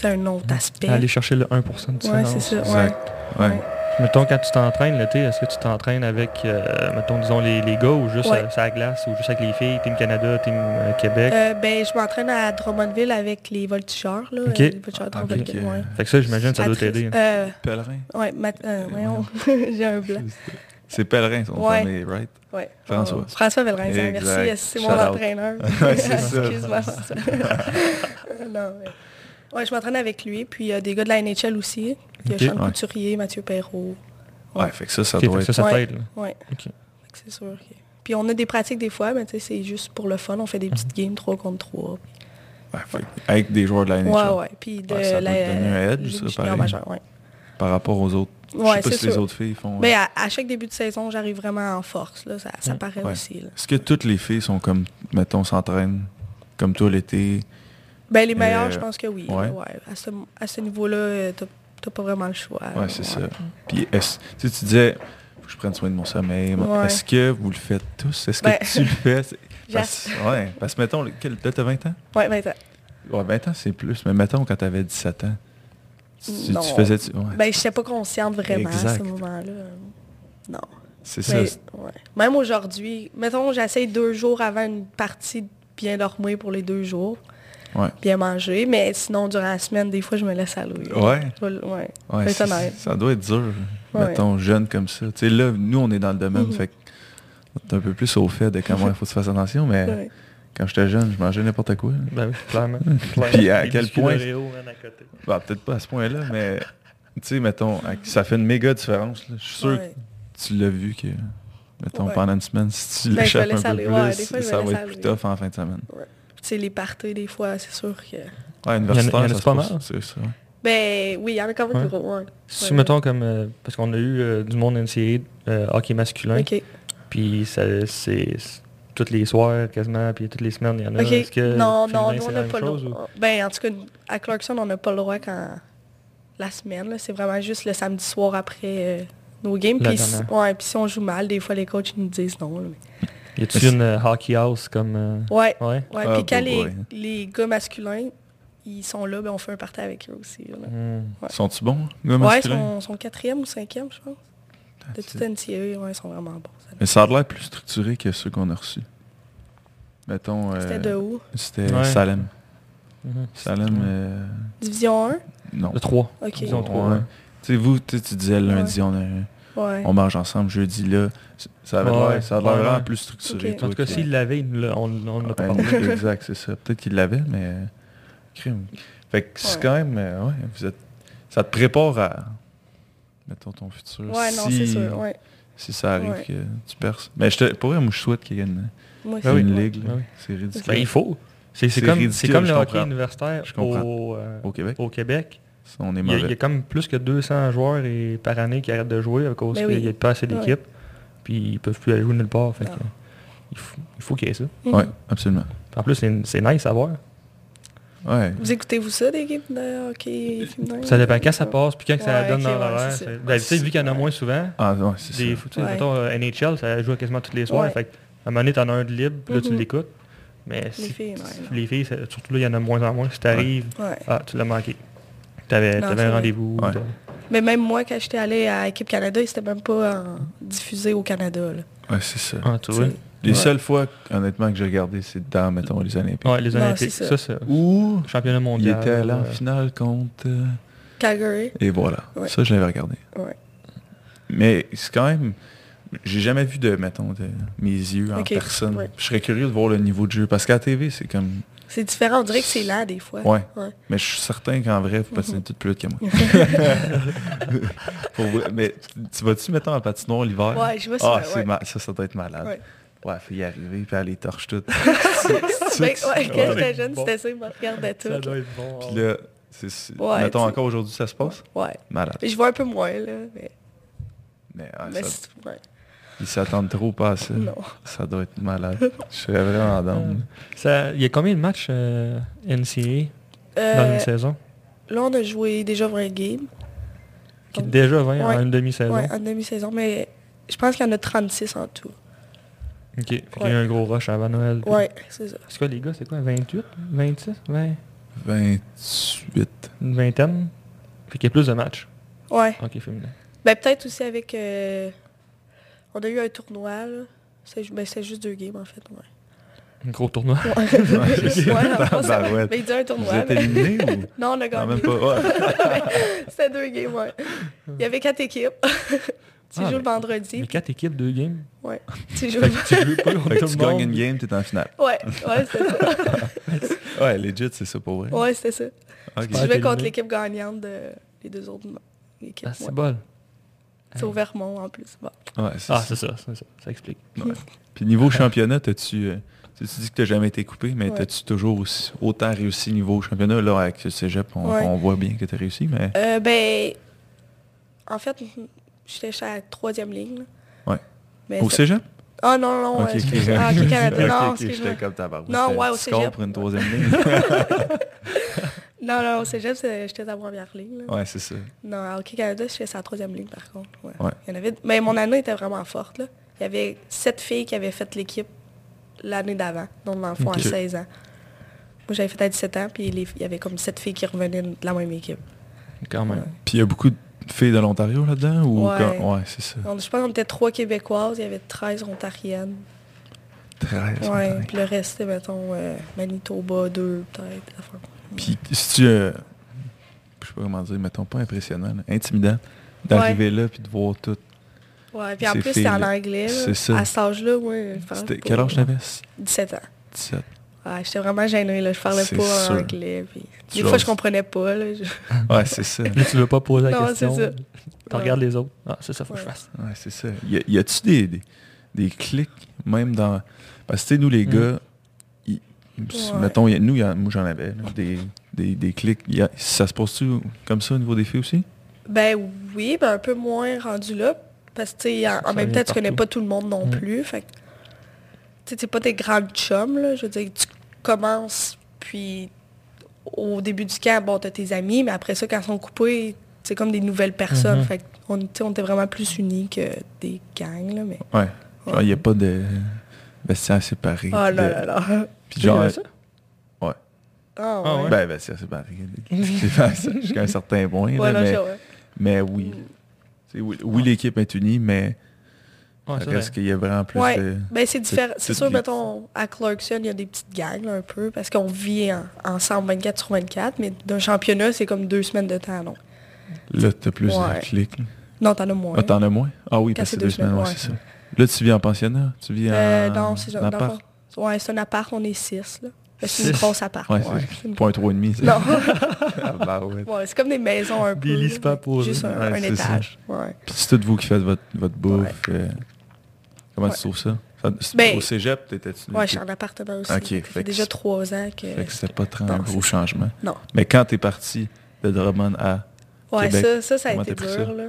un autre aspect. Aller chercher le 1% de ouais, différence. c'est ça. Ouais. Exact. Ouais. Ouais. Mettons, quand tu t'entraînes l'été, est-ce que tu t'entraînes avec, euh, mettons, disons, les, les gars ou juste Ouais. euh, la glace ou juste avec les filles, Team Canada, Team euh, Québec? Euh, ben, je m'entraîne à Drummondville avec les voltigeurs, là. Ok. les voltigeurs de Ah, ouais. Fait que ça, j'imagine, ça doit t'aider. hein. Euh, Pèlerin. Ouais, mat- euh, voyons, j'ai un blanc. C'est Pèlerin, son Ouais. famille, right? François. Oh, François Exact. merci. C'est mon entraîneur. Ouais, c'est ça. Excuse-moi. François. non, mais... Ouais, je m'entraîne avec lui. Puis il y a des gars de la NHL aussi. Il y a Ok. Sean Ouais. Couturier, Mathieu Perrault. Ouais, fait que ça, ça Ok, doit fait que être... ça, ça Ouais. t'aide. Ouais. C'est sûr. Puis on a des pratiques des fois, mais tu c'est juste pour le fun. On fait des petites games 3 contre 3. Ouais, fait avec des joueurs de la NHL. Ouais, ouais. Puis de Ouais, ça la un edge, ça, pareil. ouais. Par rapport aux autres. je Ouais, sais pas si les autres filles font... Mais à, à chaque début de saison, j'arrive vraiment en force. Là. Ça, ça Mm. paraît Ouais. aussi. Est-ce que toutes les filles sont comme, mettons, s'entraînent comme toi l'été? Ben, les meilleurs, Euh, je pense que oui. ouais. ouais. À ce, à ce niveau-là, euh, t'as t'as pas vraiment le choix. Ouais, c'est ça. Puis, est-ce, tu sais, tu disais, faut que je prenne soin de mon sommeil. Ouais. Est-ce que vous le faites tous? Est-ce que Ben, tu le fais? Parce, ouais, parce que, mettons, quel, là, t'as 20 ans? Ouais, ben, t'as- Ouais, 20 ans, c'est plus. Mais mettons, quand t'avais 17 ans, tu, Non. tu faisais... tu- ouais. ben, j'étais pas consciente vraiment à ce moment-là. Non. c'est ça. Ouais. Même aujourd'hui, mettons, j'essaye deux jours avant une partie de bien dormir pour les deux jours, Ouais. bien manger, mais sinon, durant la semaine, des fois, je me laisse aller. Ouais. Ouais. Honnête. ça doit être dur, Ouais. mettons, jeune comme ça. Tu sais, là, nous, on est dans le domaine, fait que on est un peu plus au fait de comment il faut se faire attention, mais Ouais. quand j'étais jeune, je mangeais n'importe quoi. Ben oui, clairement. Puis à quel point-. Bah, peut-être pas à ce point-là, mais tu sais, mettons, ça fait une méga différence. là. Je suis sûr Ouais. que tu l'as vu que, mettons, Ouais. pendant une semaine, si tu Ben, l'échappes un peu aller. plus, ça va être aller. plus tough en fin de semaine. Sais, les parties, des fois, c'est sûr que... Ouais, universitaire, Il y en a- pas mal? c'est ça. Ben oui, il y en a quand même Ouais. gros. Ouais. Si, Ouais. mettons, comme... euh, parce qu'on a eu euh, du monde NCAA, euh, hockey masculin, OK. puis ça, c'est c'est tous les soirs, quasiment, puis toutes les semaines, il y en a. OK. Est-ce que non, non, c'est nous, on n'a pas le ou- droit. Ben, en tout cas, à Clarkson, on n'a pas le droit quand... La semaine, là. C'est vraiment juste le samedi soir après euh, nos games. Puis si- ouais, puis si on joue mal, des fois, les coachs nous disent non. là, mais- Y a-tu une euh, hockey house comme... euh, Ouais. Ouais? Ouais, Ah, puis quand les, les gars masculins, ils sont là, ben on fait un party avec eux aussi. Hmm. Ouais. Sont-ils bons, gars Ouais, ils masculins? sont, sont quatrième ou cinquième, je pense. De That's tout it. NCAA, ouais, ils sont vraiment bons. ça. Mais ça a l'air plus structuré que ceux qu'on a reçus. Mettons, euh, C'était de où? C'était Ouais. Salem. Mhm. Salem, euh, Division 1? non. Le 3. Ok. Ils ont trois, Ouais. ouais. Tu sais, vous, tu sais, tu disais lundi, on, a- Ouais. on mange ensemble, jeudi, là. Ça avait l'air ça a l'air ouais, vraiment ouais. plus structuré. Toi, En tout cas, s'il l'avait, l'a- on on n'a pas parlé. exact, c'est ça. Peut-être qu'il l'avait, mais... Crime. Fait que c'est quand même... euh, ouais, vous êtes... Ça te prépare à... Mettons ton futur. Ouais, non, si, c'est sûr. Ouais. Si ça arrive Ouais. que tu perces. Mais je te, pour vrai, moi, je souhaite qu'il y ait une, Moi aussi, oui. une ouais. ligue. C'est ridicule. Ben, il faut. C'est comme, c'est ridicule, comme le hockey universitaire au, euh, Au Québec, au Québec. on est Il y, a, il y a comme plus que 200 joueurs et, par année qui arrêtent de jouer à cause Ben qu'il n'y a pas assez Ouais. d'équipes. Puis ils peuvent plus aller jouer nulle part. Fait que, Non. il faut il faut qu'il y ait ça. Mhm. Ouais, absolument. En plus, c'est nice à voir. Ouais. Vous écoutez-vous ça, des games de hockey féminin? Ça dépend quand ça passe, puis quand ça donne dans ouais, l'horaire. sais, vu qu'il y en a moins souvent, Ah, des, ça. sais, mettons, euh, NHL, ça joue quasiment tous les soirs. Ouais. Fait à un moment donné, t'en as un de libre, puis là, tu Mhm. l'écoutes. Mais Les si, filles, ouais, si- non. les filles, surtout là, il y en a de moins en moins. Si t'arrives, Ouais. ah, tu l'as manqué. T'avais c'est un rendez-vous. Mais même moi, quand j'étais allée à Équipe Canada, c'était même pas en- diffusé au Canada. Là. Ouais, c'est ça. Ah, tu vois. C'est- Les Ouais. seules fois, honnêtement, que j'ai regardé, c'est dans, mettons, les Olympiques. Ouais, les Non, Olympiques. c'est Ça, ça. c'est Où championnat il mondial. était allé en euh, finale contre... euh, Calgary. Et voilà. Ouais. Ça, je l'avais regardé. Ouais. Mais c'est quand même... J'ai jamais vu de, mettons, de mes yeux en personne. ouais. Je serais curieux de voir le niveau de jeu. Parce qu'à la TV, c'est comme... C'est différent, on dirait que c'est là des fois. Ouais. Ouais. Mais je suis certain qu'en vrai, vous patinez Mhm. toutes plus vite que moi. Pour vrai. Mais tu- tu vas-tu, mettons, en patinoire l'hiver? Ouais, je vois Ah, ouais. ma- ça, ça doit être malade. Ouais. Ouais, faut y arriver, puis les torche toutes. Ben, ouais, quand j'étais jeune, Bon. c'était ça, ils me regardaient tout. Ça doit être bon. Puis là, c'est, Ouais, mettons encore aujourd'hui, ça se passe? Ouais. Malade. Mais je vois un peu moins, là. Mais, Mais, ouais, mais ça- c'est- ouais. Ils s'attendent trop pas à ça. Non. Ça doit être malade. Je serais vraiment down. Ça- Il y a combien de matchs euh, NCAA dans Euh, une saison? là, on a joué déjà 20 games. Qui est Déjà 20 en Ouais. une demi-saison? Ouais, en demi-saison, mais je pense qu'il y en a 36 en tout. Ok. Fait qu'il y a Ouais. eu un gros rush avant Noël. puis- Ouais, c'est ça. C'est quoi les gars, c'est quoi 28 26 20 28. Une vingtaine? Fait qu'il y a plus de matchs. Ouais. Ok, féminin. Ben peut-être aussi avec... On a eu un tournoi, là. C'est ben, c'était juste deux games, en fait. Ouais, Un gros tournoi? ouais, ouais en fait, ça-. Mais il dit un Vous tournoi. êtes là. éliminé ou? Non, on a Non, gagné. même pas. Ouais. C'était deux games, ouais. Il y avait quatre équipes. Tu Ah, joues le mais- vendredi. Les quatre équipes, deux games? Ouais. Tu joues Fait que tu joues pas contre Fait que tout tu le monde. gagnes une game, t'es en finale. Ouais, ouais, c'était ça. Ouais, legit, c'est ça pour vrai. Ouais, c'était ça. Ok. Je Ouais, jouais contre l'équipe gagnante de les deux autres équipes. Ah, c'est ouais. bol. C'est au Vermont en plus. Bon. Ouais, Ah, ça. c'est ça, c'est ça. Ça explique. Puis niveau championnat, t'as-tu... euh, tu tu dis que t'as jamais été coupé, mais Ouais. t'as-tu toujours aussi, autant réussi niveau championnat? Là, avec le cégep, on, Ouais. on voit bien que t'as réussi, mais... Euh, ben, en fait, j'étais chez la troisième ligne. là. Ouais. Mais Au cégep? Ah non, non, Ok, ouais, ok. excuse- ah, ok, Canada. Non, ok, excuse-moi. j'étais comme tabarouette. Non, C'était ouais, un au cégep. pour une troisième ligne. Non, non, au cégep, j'étais à première ligne. là. ouais, c'est ça. Non, à Hockey Canada, j'étais la troisième ligne, par contre. Ouais. Ouais. Il y en avait... Mais mon année était vraiment forte. Là. Il y avait sept filles qui avaient fait l'équipe l'année d'avant, donc dans le fond à 16 ans. Moi, j'avais fait à 17 ans, puis les- il y avait comme sept filles qui revenaient de la même équipe. Quand même. Puis il y a beaucoup de filles de l'Ontario là-dedans? Ou Ouais. quand- ouais c'est ça. Je pense qu'on était trois Québécoises, il y avait 13 Ontariennes. 13. Ouais, Ontario. puis le reste, mettons, euh, Manitoba, deux, peut-être. enfin. Puis si tu... euh, je sais pas comment dire, mettons pas impressionnant, là, intimidant, d'arriver là puis de voir tout. Ouais, puis en plus, c'était en anglais. C'est ça. À cet âge-là, ouais. Quel âge t'avais? 17 ans. 17. Ouais, j'étais vraiment gênée, là. Je parlais C'est pas sûr. en anglais. Puis... Des fois, je comprenais pas. Là. je- Ouais, c'est ça. Là, tu veux pas poser la Non, question. c'est ça. Tu Ouais. regardes les autres. Ah, c'est ça, faut que je fasse. Ouais, c'est ça. Y, a-tu des, des, des clics, même dans... Parce que, tu sais, nous, les Mm. gars, Ouais. mettons, y a- nous, y a- moi, j'en avais, là, des, des, des clics. Y a- ça se passe-tu comme ça au niveau des filles aussi? Ben oui, ben un peu moins rendu là. Parce que, en, en même temps, tu connais pas tout le monde non Mm. plus. Fait tu sais, c'est pas des grands chums, là. Je veux dire, tu commences, puis au début du camp, bon, t'as tes amis, mais après ça, quand ils sont coupés, c'est comme des nouvelles personnes. Mhm. Fait sais, on était vraiment plus unis que des gangs, là, mais... Ouais. Genre, y a pas de vestiaire séparé. Oh de- là là là. Puis genre, ça? ouais. Ah, Ah ouais. Ben, séparé. C'est pas ça, Jusqu'à un certain point, là, Ouais, là, mais, ouais. mais oui. Mm. Oui, oui, l'équipe est unie, mais c'est vrai. qu'il y a vraiment plus Ouais. de... Ben, c'est différent. c'est C'est sûr, mettons, à Clarkson, il y a des petites gangs, là, un peu, parce qu'on vit en- ensemble 24 sur 24, mais d'un championnat, c'est comme deux semaines de temps, non? Là, t'as plus Ouais. de clics. Non, t'en as moins. Ah, t'en as moins? Ah oui, Quand parce que c'est c'est deux deux semaines, semaines, ouais, c'est ça. Là, tu vis en pensionnat? Tu vis Euh, en... non, c'est. Ouais, c'est un appart, on est six, là. C'est une grosse appart. Ouais, ouais. c'est point trois et demi. ça. Non. Ah, bah ouais. ouais, c'est comme des maisons un peu. Des là, superposés. Juste un, Ouais, un étage. Ouais. Puis c'est tout vous qui faites votre, votre bouffe. Ouais. euh, comment Ouais. tu trouves ça? Ben, au cégep, t'étais-tu... Ouais, je suis en appartement aussi. Ok, Ça fait fait que déjà trois ans que. Fait que c'était pas très Non, un gros changement. Non. Mais quand t'es parti de Drummond à... Ouais, Québec, ça, ça, ça a été dur, ça? là.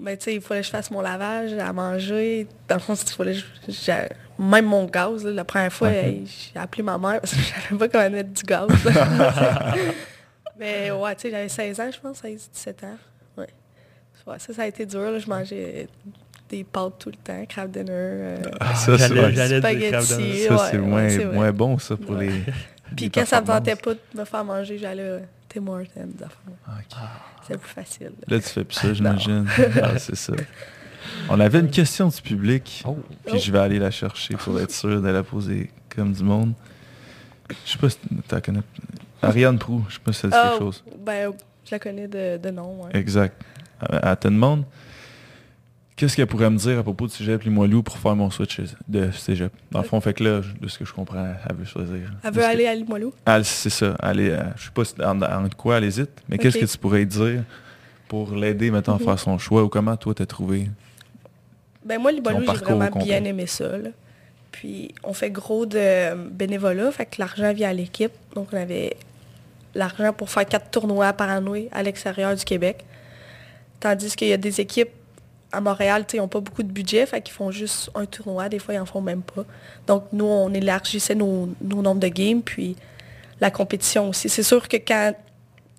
Mais tu sais, il fallait que je fasse mon lavage, à manger. Dans le fond, il fallait que je- j'ai- Même mon gaz, là, la première fois, j'ai appelé ma mère parce que je savais pas comment mettre du gaz. Mais ouais, tu sais, j'avais 16 ans, je pense, 16, 17 ans. Ouais. Ouais, ça, ça a été dur, là. Je mangeais des pâtes tout le temps, crab dinner. euh, Ah, ça, J'allais- Spaghetti. ça, c'est ouais, moins, moins bon, ça, pour Ouais. les... Puis les quand ça me tentait pas de me faire manger, j'allais euh, Tim Hortons, des affaires. Ah. C'est plus facile. Là, tu fais plus ça, j'imagine. Ah, c'est ça. On avait une question du public, Oh. puis Oh. je vais aller la chercher pour être sûr de la poser comme du monde. Je sais pas si tu la connais. Ariane Prou, je sais pas si dit Ah, quelque chose. Ben, je la connais de, de nom, ouais. Exact. Elle, elle te demande qu'est-ce qu'elle pourrait me dire à propos de Cégep Limoilou pour faire mon switch de Cégep? Dans le fond, fait que là, de ce que je comprends, elle veut choisir. Elle veut que- aller à Limoilou? C'est ça. Elle est, euh, je sais pas si- en, en quoi elle hésite, mais qu'est-ce que tu pourrais dire pour l'aider maintenant à Mhm. faire son choix? Ou comment toi t'as trouvé Ben moi, Limoilou, j'ai vraiment bien aimé ça. là. Puis on fait gros de bénévolat, fait que l'argent vient à l'équipe. Donc on avait l'argent pour faire quatre tournois par année à l'extérieur du Québec. Tandis qu'il y a des équipes à Montréal, ils n'ont pas beaucoup de budget, fait qu'ils font juste un tournoi, des fois ils en font même pas. Donc nous, on élargissait nos, nos nombres de games, puis la compétition aussi. C'est sûr que quand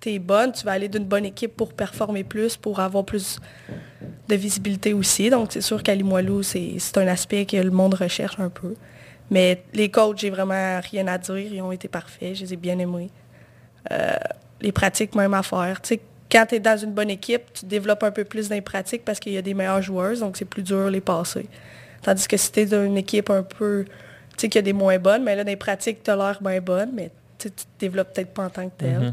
tu es bonne, tu vas aller d'une bonne équipe pour performer plus, pour avoir plus de visibilité aussi. Donc, c'est sûr qu'à Limoilou, c'est un aspect que le monde recherche un peu. Mais les coachs, j'ai vraiment rien à dire. Ils ont été parfaits. Je les ai bien aimés. Euh, les pratiques, même à faire. Tu sais, quand tu es dans une bonne équipe, tu développes un peu plus dans les pratiques parce qu'il y a des meilleurs joueurs, donc c'est plus dur de les passer. Tandis que si tu es dans une équipe un peu, tu sais, qu'il y a des moins bonnes, mais là, dans les pratiques, tu as l'air bien bonne, mais tu te développes peut-être pas en tant que tel. Mhm.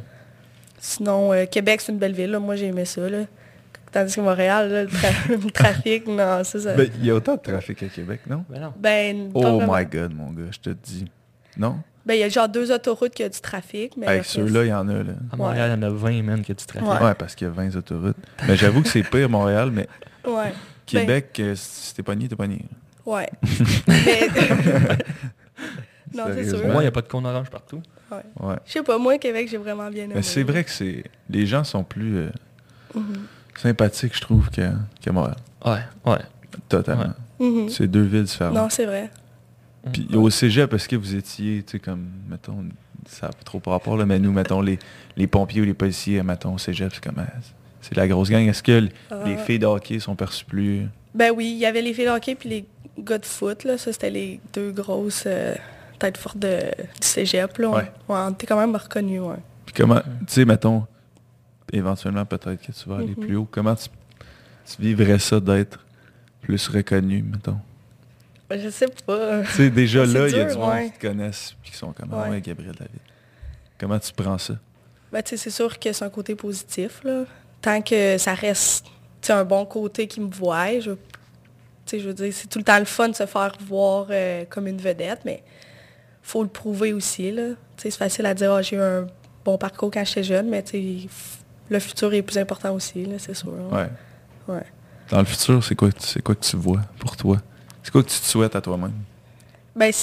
Sinon, euh, Québec, c'est une belle ville. là. Moi, j'ai aimé ça. là. Tandis que Montréal, là, le, tra- le trafic, non, ça, ça... Ben, il y a autant de trafic à Québec, non? Ben non. Ben, Oh vraiment. my god, mon gars, je te dis. Non? Ben, il y a genre deux autoroutes qui ont du trafic, mais... Avec ceux-là, il y en a, là. À Montréal, il y en a 20, man, qui a du trafic. Ouais. Ouais, parce qu'il y a 20 autoroutes. Mais j'avoue que c'est pire Montréal, mais Ouais, Québec, euh, si t'es pogné, t'es pogné. ouais. mais... non, c'est sûr. moins, il n'y a pas de cône orange partout. Ouais. Ouais. Je sais pas, moi, Québec, j'ai vraiment bien aimé. Mais c'est vrai que c'est. Les gens sont plus euh, Mhm. sympathiques, je trouve, que, que Montréal. Ouais, ouais. Totalement. Mhm. C'est deux villes différentes. Non, c'est vrai. Puis au cégep, est-ce que vous étiez, tu sais, comme, mettons, ça n'a pas trop par rapport, là, mais nous, mettons, les, les pompiers ou les policiers, mettons, au cégep, c'est comme, euh, c'est la grosse gang. Est-ce que l- les Ah. filles de hockey sont perçues plus... Ben oui, il y avait les filles de hockey puis les gars de foot, là. Ça, c'était les deux grosses euh, têtes fortes de, du cégep, là. On, Ouais. on était quand même reconnus, ouais. Puis comment, tu sais, mettons, éventuellement, peut-être que tu vas aller Mhm. plus haut, comment tu, tu vivrais ça d'être plus reconnu, mettons? Ben, je sais pas. Tu sais, déjà là, il y a du monde ouais. qui te connaissent puis qui sont comme, ah Ouais. ouais, Gabriel David. Comment tu prends ça? Ben, tu sais, c'est sûr que c'est un côté positif, là. Tant que ça reste, un bon côté qui me voit, je, je veux dire, c'est tout le temps le fun de se faire voir euh, comme une vedette, mais faut le prouver aussi, là. C'est facile à dire, Ah, j'ai eu un bon parcours quand j'étais jeune, mais le futur est plus important aussi, là, c'est sûr. Ouais. Ouais. Dans le futur, c'est quoi, c'est quoi que tu vois pour toi? C'est quoi que tu te souhaites à toi-même? Ben,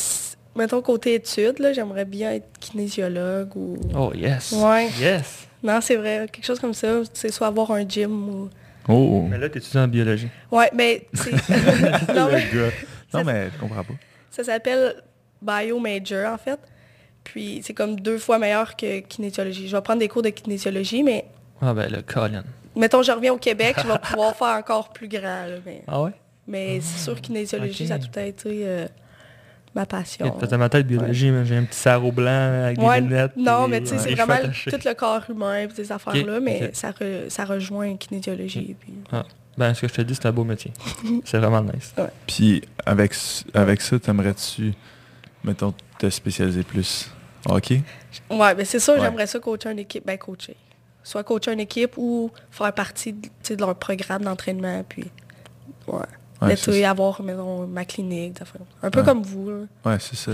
mettons côté études, là, j'aimerais bien être kinésiologue ou... Oh, yes. Ouais. Yes. Non, c'est vrai, quelque chose comme ça. C'est soit avoir un gym ou... Oh! Mais là, tu étudies en biologie? Ouais, mais c'est... non, mais Non, mais je comprends pas. ça s'appelle Bio Major, en fait. Puis c'est comme deux fois meilleur que kinésiologie. Je vais prendre des cours de kinésiologie, mais Ah ben, le Colin. mettons, je reviens au Québec, je vais pouvoir faire encore plus grand. là, mais Ah ouais? Mais c'est sûr que kinésiologie, ça a tout été euh, ma passion. Dans ma tête, biologie, mais j'ai un petit sarrau blanc avec Ouais, des lunettes. non, mais tu sais, c'est vraiment attachés. tout le corps humain et ces affaires-là, mais ça, re- ça rejoint kinésiologie. Puis... Ah. Ben, ce que je te dis, c'est un beau métier. c'est vraiment nice. Puis avec, avec ça, t'aimerais-tu, mettons, te spécialiser plus hockey? Ouais, mais c'est sûr, Ouais. j'aimerais ça coacher une équipe, ben coacher. Soit coacher une équipe ou faire partie de, tu sais, de leur programme d'entraînement, puis ouais. C'est ça. avoir, mettons, ma clinique, un peu Ouais. comme vous, là. Ouais, c'est ça.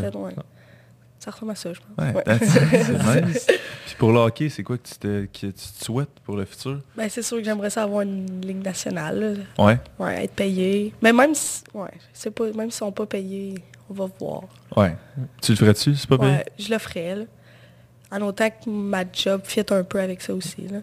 Ça ressemble à ça, je pense. Ouais, Ouais. c'est nice. Puis pour le hockey, c'est quoi que tu te, que tu te souhaites pour le futur? Ben, c'est sûr que j'aimerais ça avoir une ligue nationale, là. Ouais, Ouais, être payé. Mais même si, ouais, je sais pas, même s'ils sont pas payés, on va voir. ouais. Tu le ferais-tu, c'est pas payé? Ouais, je le ferais, là. En autant que ma job fit un peu avec ça aussi, là.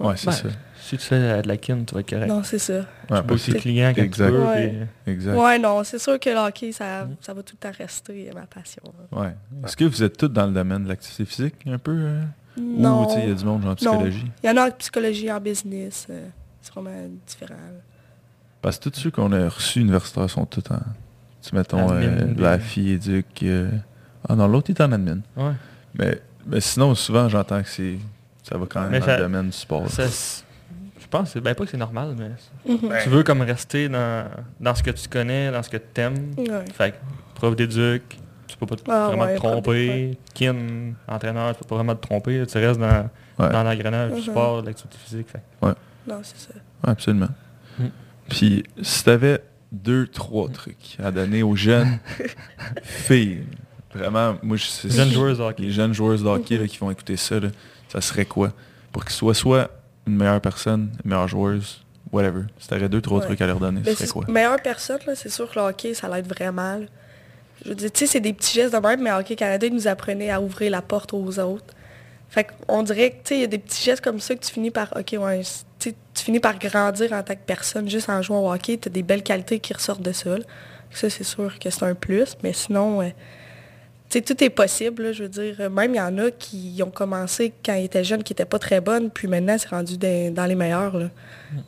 Ouais, c'est Ben, ça. Si tu fais de la kin, tu vas être correct. Non, c'est ça. Ouais, tu parce bosses tes que- clients quand Exact. tu veux. Ouais. puis- Exact. Ouais, non, c'est sûr que le hockey, ça, Mhm. ça va tout le temps rester ma passion. là. Ouais. Est-ce que vous êtes tous dans le domaine de l'activité physique, un peu? euh? Non. Ou, il y a du monde genre Non. psychologie? Il y en a en psychologie, en business. euh, c'est vraiment différent. là. Parce que tous ceux qu'on a reçus universitaires sont tous en... Tu mettons, euh, la fille éduque... euh, Ah non, l'autre est en admin. Ouais. Mais, mais sinon, souvent, j'entends que c'est... Ça va quand même Mais dans ça- le domaine du sport. Ça, pense, que c'est- ben pas que c'est normal, mais Mhm. tu veux comme rester dans, dans ce que tu connais, dans ce que tu aimes. Ouais. Fait que prof d'éduc, tu peux pas Ah vraiment ouais, te tromper. Kin, entraîneur, tu peux pas vraiment te tromper. Tu restes dans, Ouais. dans l'engrenage du Mhm. sport, de l'activité physique. Fait. Non, c'est ça. Ouais, absolument. Mm. Puis, si tu avais deux, trois trucs à donner aux jeunes filles, vraiment, moi, je c'est Jeunes joueurs de hockey. Les jeunes joueuses de hockey là, qui vont écouter ça, là, ça serait quoi? Pour qu'ils soient soit une meilleure personne, une meilleure joueuse, whatever. Si tu avais deux, trois Ouais. trucs à leur donner, serait c'est- quoi? meilleure personne, c'est sûr que le hockey, ça l'aide vraiment. là. Je veux dire, tu sais, c'est des petits gestes de même, mais Hockey Canada, ils nous apprenaient à ouvrir la porte aux autres. Fait qu'on dirait que, tu sais, il y a des petits gestes comme ça que tu finis par, OK, ouais, tu finis par grandir en tant que personne juste en jouant au hockey. Tu as des belles qualités qui ressortent de ça. là. Ça, c'est sûr que c'est un plus, mais sinon, euh, tout est possible, là, je veux dire. Même il y en a qui ont commencé quand ils étaient jeunes, qui n'étaient pas très bonnes, puis maintenant, c'est rendu des- dans les meilleurs. là.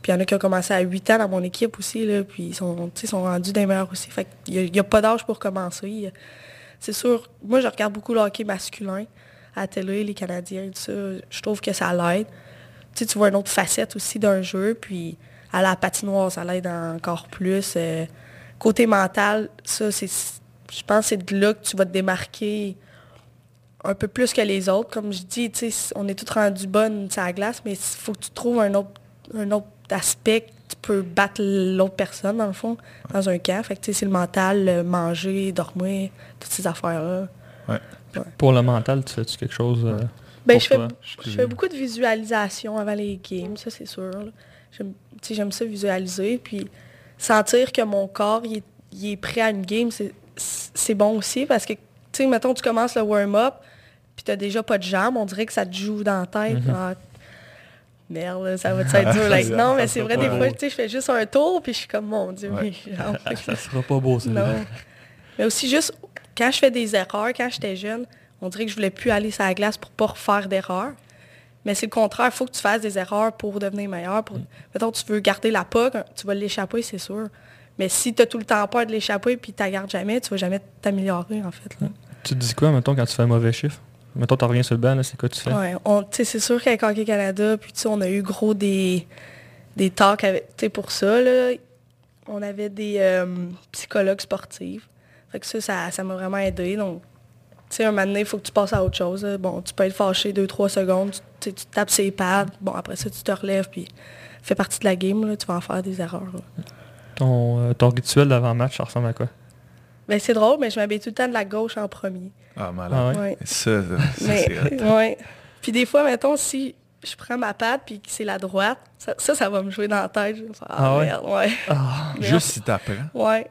Puis il y en a qui ont commencé à 8 ans dans mon équipe aussi, là, puis ils sont, sont rendus des meilleurs aussi. Fait qu'il n'y a, pas d'âge pour commencer. C'est sûr, moi, je regarde beaucoup le hockey masculin à la télé, les Canadiens, tout ça. Je trouve que ça l'aide. Tu vois une autre facette aussi d'un jeu, puis à la patinoire, ça l'aide encore plus. Euh, côté mental, ça, c'est, je pense que c'est de là que tu vas te démarquer un peu plus que les autres. Comme je dis, tu sais, on est tous rendus bonnes sur la glace, mais il faut que tu trouves un autre, un autre aspect que tu peux battre l'autre personne, dans le fond, dans un camp. Fait que, tu sais, c'est le mental, le manger, dormir, toutes ces affaires-là. Pour le mental, tu fais-tu quelque chose euh, Ben, pour je fais, toi? je fais beaucoup de visualisation avant les games, ça c'est sûr. J'aime tu sais, j'aime ça visualiser, puis sentir que mon corps il est, il est prêt à une game, c'est- c'est bon aussi parce que, tu sais, mettons, tu commences le warm-up, puis t'as déjà pas de jambes, on dirait que ça te joue dans la tête. Ah, merde, ça va être dur. là. Non, mais c'est vrai, des fois, tu sais, je fais juste un tour, puis je suis comme, mon Dieu, Ouais. mes jambes. Ça sera pas beau, ça. Mais aussi juste, quand je fais des erreurs, quand j'étais jeune, on dirait que je voulais plus aller sur la glace pour pas refaire d'erreurs. Mais c'est le contraire, il faut que tu fasses des erreurs pour devenir meilleur. Pour... Mettons, tu veux garder la puck, tu vas l'échapper, c'est sûr. Mais si tu as tout le temps peur de l'échapper puis tu la gardes jamais, tu vas jamais t'améliorer, en fait. là. Tu te dis quoi, mettons, quand tu fais un mauvais chiffre? Mettons, tu reviens sur le banc, c'est quoi tu fais? Ouais, c'est sûr qu'avec Hockey Canada, puis tu sais, on a eu gros des, des talks avec, pour ça. Là, on avait des euh, psychologues sportifs. Fait que ça, ça ça m'a vraiment aidé. Donc, tu sais, un moment donné, il faut que tu passes à autre chose. là. Bon, tu peux être fâché deux, trois secondes, tu, tu tapes ses pads. Bon, après ça, tu te relèves, puis fais partie de la game, là, tu vas en faire des erreurs. là. Ton, euh, ton rituel d'avant-match, ça ressemble à quoi? Ben, c'est drôle, mais je m'habille tout le temps de la gauche en premier. Ah, malade. Ah ouais? Ouais. Ça, ça, c'est ouais. Puis des fois, mettons, si je prends ma patte puis que c'est la droite, ça, ça, ça va me jouer dans la tête. Je vais faire, ah, Ah ouais? merde, ouais. Ah, Merde. Juste si t'apprends. Ouais.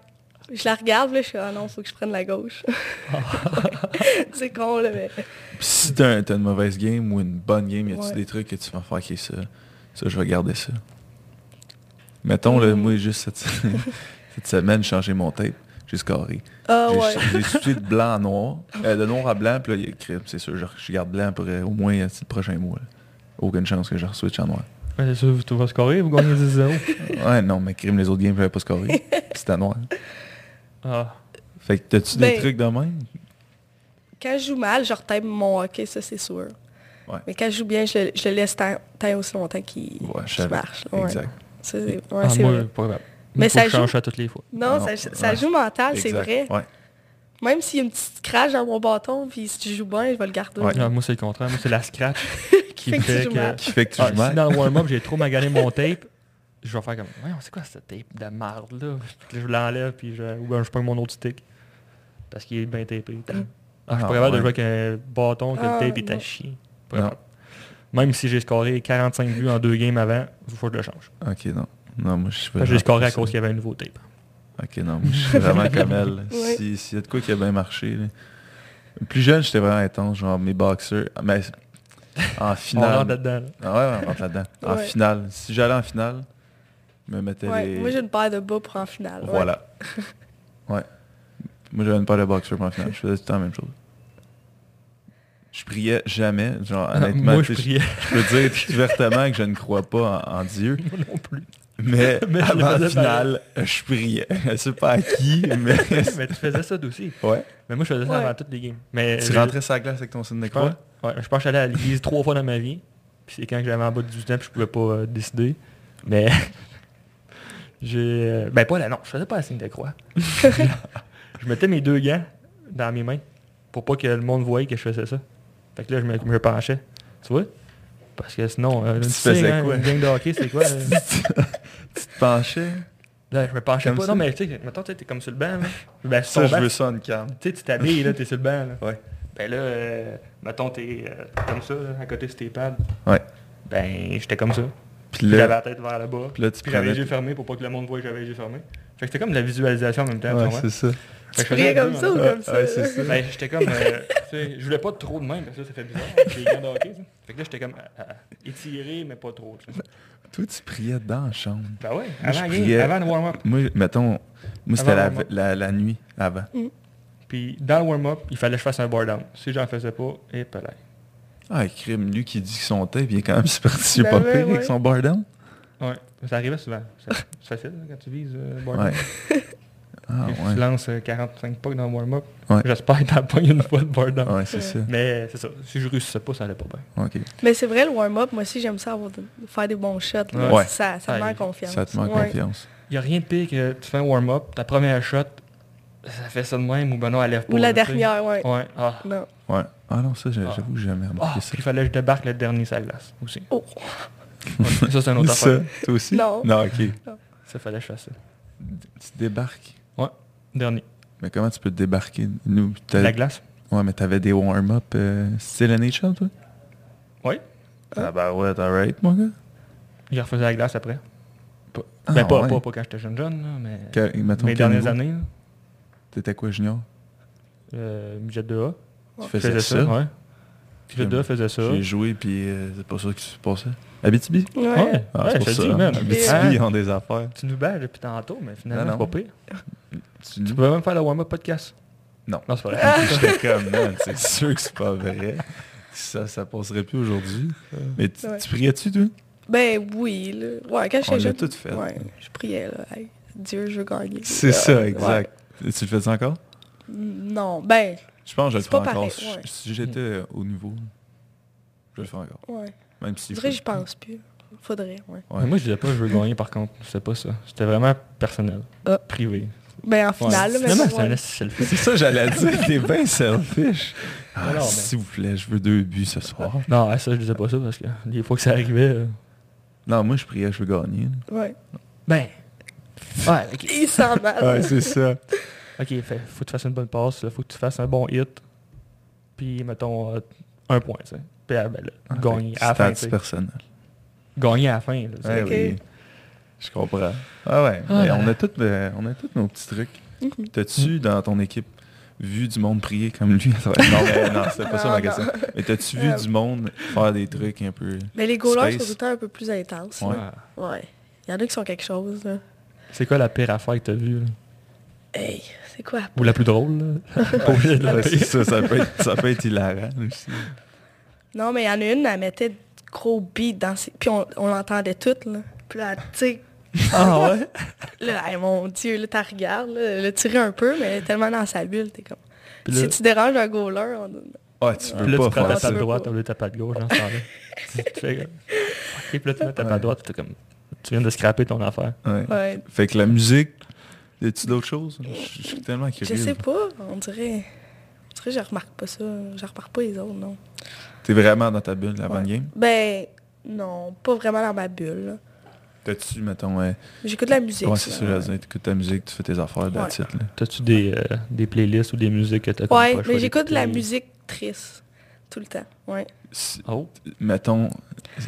Je la regarde, là, je suis ah non, faut que je prenne la gauche. c'est con, là, mais. Puis si t'as un- t'as une mauvaise game ou une bonne game, y a-tu Ouais. des trucs que tu vas faire qui est ça? Ça, je vais garder ça. Mettons, là, moi, juste cette, cette semaine, j'ai changé mon tape. J'ai scoré. Ah J'ai ouais. j'ai switché de blanc à noir. euh, de noir à blanc, puis là, il y a écrit, c'est sûr, je, je garde blanc pour euh, au moins euh, le prochain mois. là. Aucune chance que je switch en noir. Ouais, c'est sûr, tu vas scorer, vous gagnez 10-0. Ouais, non, mais crime, les autres games, j'avais pas scoré. C'était noir. Ah. Fait que t'as-tu Ben, des trucs de même? Quand je joue mal, je retape mon hockey, ça, c'est sûr. Ouais. Mais quand je joue bien, je, le- je le laisse tant, tant aussi longtemps qu'il Ouais, je qu'il savais. marche. là. Exact. Ouais, Ah, moi, vrai. pas. Mais ça que je change joue- ça toutes les fois. Non, Non, ça, ça ouais. joue mental, c'est vrai. Ouais. Même s'il y a une petite crache dans mon bâton, puis si tu joues bien, je vais le garder. Ouais. Ah, moi, c'est le contraire. Moi, c'est la scratch qui Fait que tu fait joues que... mal. Qui fait que tu Ah, joues si mal? dans le warm-up, j'ai trop magané mon tape, je vais faire comme, voyons, c'est quoi ce tape de merde là? Puis là, je l'enlève, puis je, ou ben, je prends mon autre stick. Parce qu'il est bien tapé. Ah, je suis pas capable de jouer avec un bâton que Ah, le tape est à chier. Même si j'ai scoré 45 buts en deux games avant, il faut que je le change. Ok, non. Non, moi, je suis Parce que J'ai scoré à cause qu'il y avait un nouveau tape. Ok, non, moi, je suis vraiment comme elle. Ouais. Si- S'il y a de quoi qui a bien marché. là. Plus jeune, j'étais vraiment intense, genre mes boxers. Mais en On rentre finale. là-dedans. là. Ah ouais, on rentre là-dedans. En Ouais. finale. Si j'allais en finale, je me mettais Ouais, les. Moi, j'ai une paire de bas pour en finale. Voilà. ouais. Moi, j'avais une paire de boxers pour en finale. Je faisais tout le temps la même chose. Je priais jamais. Genre, honnêtement, Moi, je priais. je peux dire ouvertement que je ne crois pas en, en Dieu. Moi non plus. Mais, Mais le avant la faisais finale, je priais. Je sais pas à qui, mais. Mais tu faisais ça aussi. ouais. Mais moi, je faisais ça Ouais. avant toutes les games. Mais Tu rentrais sur la glace avec ton signe de Je pense, croix? ouais, je pense que j'allais à l'église trois fois dans ma vie. Puis c'est quand j'avais en bas de 18 ans puis je pouvais pas euh, décider. Mais j'ai. euh, ben pas là, non, je faisais pas la signe de croix. je mettais mes deux gants dans mes mains pour pas que le monde voie que je faisais ça. Fait que là, je me, je me penchais. Tu vois? Parce que sinon, euh, Tu tu sais, faisais hein, quoi? une gang de hockey, c'est quoi? euh? Tu te penchais? là, je me penchais Comme pas. ça? Non, mais tu sais, mettons, tu t'es comme sur le banc. Là. Ben, Ça, je banc, veux ça cam. tu sais, tu t'habilles, là, t'es sur le banc. Là. Ouais. Ben là, euh, mettons, t'es euh, comme ça, là, à côté de tes pads. Ouais. Ben, j'étais comme ça. Puis j'avais la tête vers là-bas. puis là, tu Puis j'avais les yeux fermés pour pas que le monde voie que j'avais les yeux fermés. Fait que c'était comme de la visualisation en même temps. Ouais, c'est ça. Tu priais comme ça ou comme ça? Ouais, c'est ça. Ben, j'étais comme... euh, tu sais, je voulais pas trop de même, parce que ça, ça fait bizarre, les gants de hockey, ça. Fait que là, j'étais comme euh, euh, étiré, mais pas trop. Toi, tu priais dans la chambre. Ben je avant, avant le warm-up. Moi, mettons, moi, c'était la, nuit avant. Puis dans le warm-up, il fallait que je fasse un bar down. Si j'en faisais pas, et pas là. Ah, crime, lui qui dit que son tape, il est quand même super c'est Ben pas ouais, pire avec son bar down. Ouais, ça arrivait souvent. C'est facile hein, quand tu vises euh, bar down. Ah, Tu ouais. lances euh, 45 pucks dans le warm-up. Ouais. J'espère que t'as pas une fois de bar down. Ouais, c'est ça. Mais c'est ça. Si je réussissais pas, ça allait pas bien. Mais c'est vrai, le warm-up, moi aussi, j'aime ça, avoir de- faire des bons shots. là. Ouais. Ça, ça me Ah, met confiance. Ça te met confiance. Il a rien de pire que tu fais un warm-up, ta première shot, ça fait ça de même ou ben non, elle lève pas. Ou la dernière, ouais. Ouais. Ah. Non. Ouais. Ah non, ça, Ah. j'avoue que j'ai jamais Ah, remarqué puis ça. il fallait que je débarque le dernier sur la glace aussi. Oh. Ouais, ça, c'est une autre Ça, affaire. toi aussi? Non. Non, ok. Ça, fallait que je fasse ça. Tu débarques. Dernier. Mais comment tu peux te débarquer? Nous, La glace. Ouais, mais t'avais des warm-up euh, style NHL, toi? Oui. Ah bah ouais, alright, mon gars. J'ai refait la glace après. Pas- ben, Ah, pas, ouais. pas, pas quand j'étais jeune jeune, là, mais Que- mettons, mes dernières niveau? années. là. T'étais quoi, junior? Euh, Midget 2A. Tu Je faisais faisais ça? ça, ouais. Midget 2A faisait ça. J'ai joué, puis euh, c'est pas ça que tu passais. Abitibi? Ouais. Ouais, Ah, ouais, c'est pour ça. dis, man. Abitibi, ils ont des affaires. Tu nous bats depuis tantôt, mais finalement, c'est pas pire. Tu Tu pouvais même faire le warm-up podcast? Non. Non, c'est pas vrai. J'étais comme, man, c'est sûr que c'est pas vrai. Ça, ça passerait plus aujourd'hui. Mais tu, Ouais. tu priais-tu, toi? Ben oui, là. Ouais, quand On j'étais l'a jeune. tout fait. Ouais, je priais, là. Hey, Dieu, je veux gagner. C'est ça, ouais. exact. Tu le fais ça encore? Non, ben, Je pense que je le C'est ferai pas encore. pareil, Si- ouais. Si j'étais euh, au niveau, je le ferais encore. ouais. Même si... Je dirais que j'y pense plus. Faudrait, ouais. Ouais. Mais moi, je disais pas je veux gagner, par contre. C'était pas ça. C'était vraiment personnel. Ah. Privé. Ben, en finale, mais Finalement, bon, c'est ça, j'allais dire. T'es bien selfish. Ah, Alors, ben. S'il vous plaît, je veux deux buts ce soir. Non, ça, je disais pas ça parce que les fois que ça arrivait... euh, Non, moi, je priais, je veux gagner. Ouais. Ben... Ouais, ok. Il sent mal. Ouais, c'est ça. Ok, fait, faut que tu fasses une bonne passe, là, faut que tu fasses un bon hit. Puis, mettons, euh, un point, tu sais. Puis, ah, ben, là, gagner à la fin, personnel. Gagner à la fin, là, Je comprends. Ah ouais, Ah. mais on a tous euh, on a tous nos petits trucs. Mhm. T'as-tu dans ton équipe vu du monde prier comme lui? Non, mais non, c'était pas ça ma non. question. Mais t'as-tu vu Euh. du monde faire des trucs un peu. Mais les goalers sont tout le temps un peu plus intenses. Ouais. Ouais. Il y en a qui sont quelque chose, là. C'est quoi la pire affaire que t'as vue, là? Hey, c'est quoi? Ou la plus drôle, ça, ça peut, être, ça peut être hilarant aussi. Non, mais il y en a une, elle mettait de gros beats dans ses... Puis on, on l'entendait toutes, là. Puis là, tu sais, Ah ouais? là, hey, mon Dieu, là, t'as regardes, là, elle a tiré un peu, mais elle est tellement dans sa bulle, t'es comme... Puis si là, tu déranges un goaler, on... Ah, tu veux puis là, pas tu prends ta patte droite pas. au lieu de ta patte gauche dans ce temps-là. tu fais comme... Ok, puis là, tu mets ta patte droite, t'es comme... Tu viens de scraper ton affaire. Ouais. Ouais. Fait que la musique, y a-tu d'autres choses? Je suis tellement curieux. Je sais pas, on dirait... On dirait que je remarque pas ça. Je remarque pas les autres, non. T'es vraiment dans ta bulle, la bonne Ouais. game? Ben, non, pas vraiment dans ma bulle, là. T'as-tu, mettons, ouais, J'écoute de la musique. ouais, c'est ça, dire, t'écoutes ta musique, tu fais tes affaires, that's Ouais. it, là. T'as-tu des, euh, des playlists ou des musiques que t'as Ouais, pas mais j'écoute de la musique triste. Tout le temps, ouais. Oh, mettons,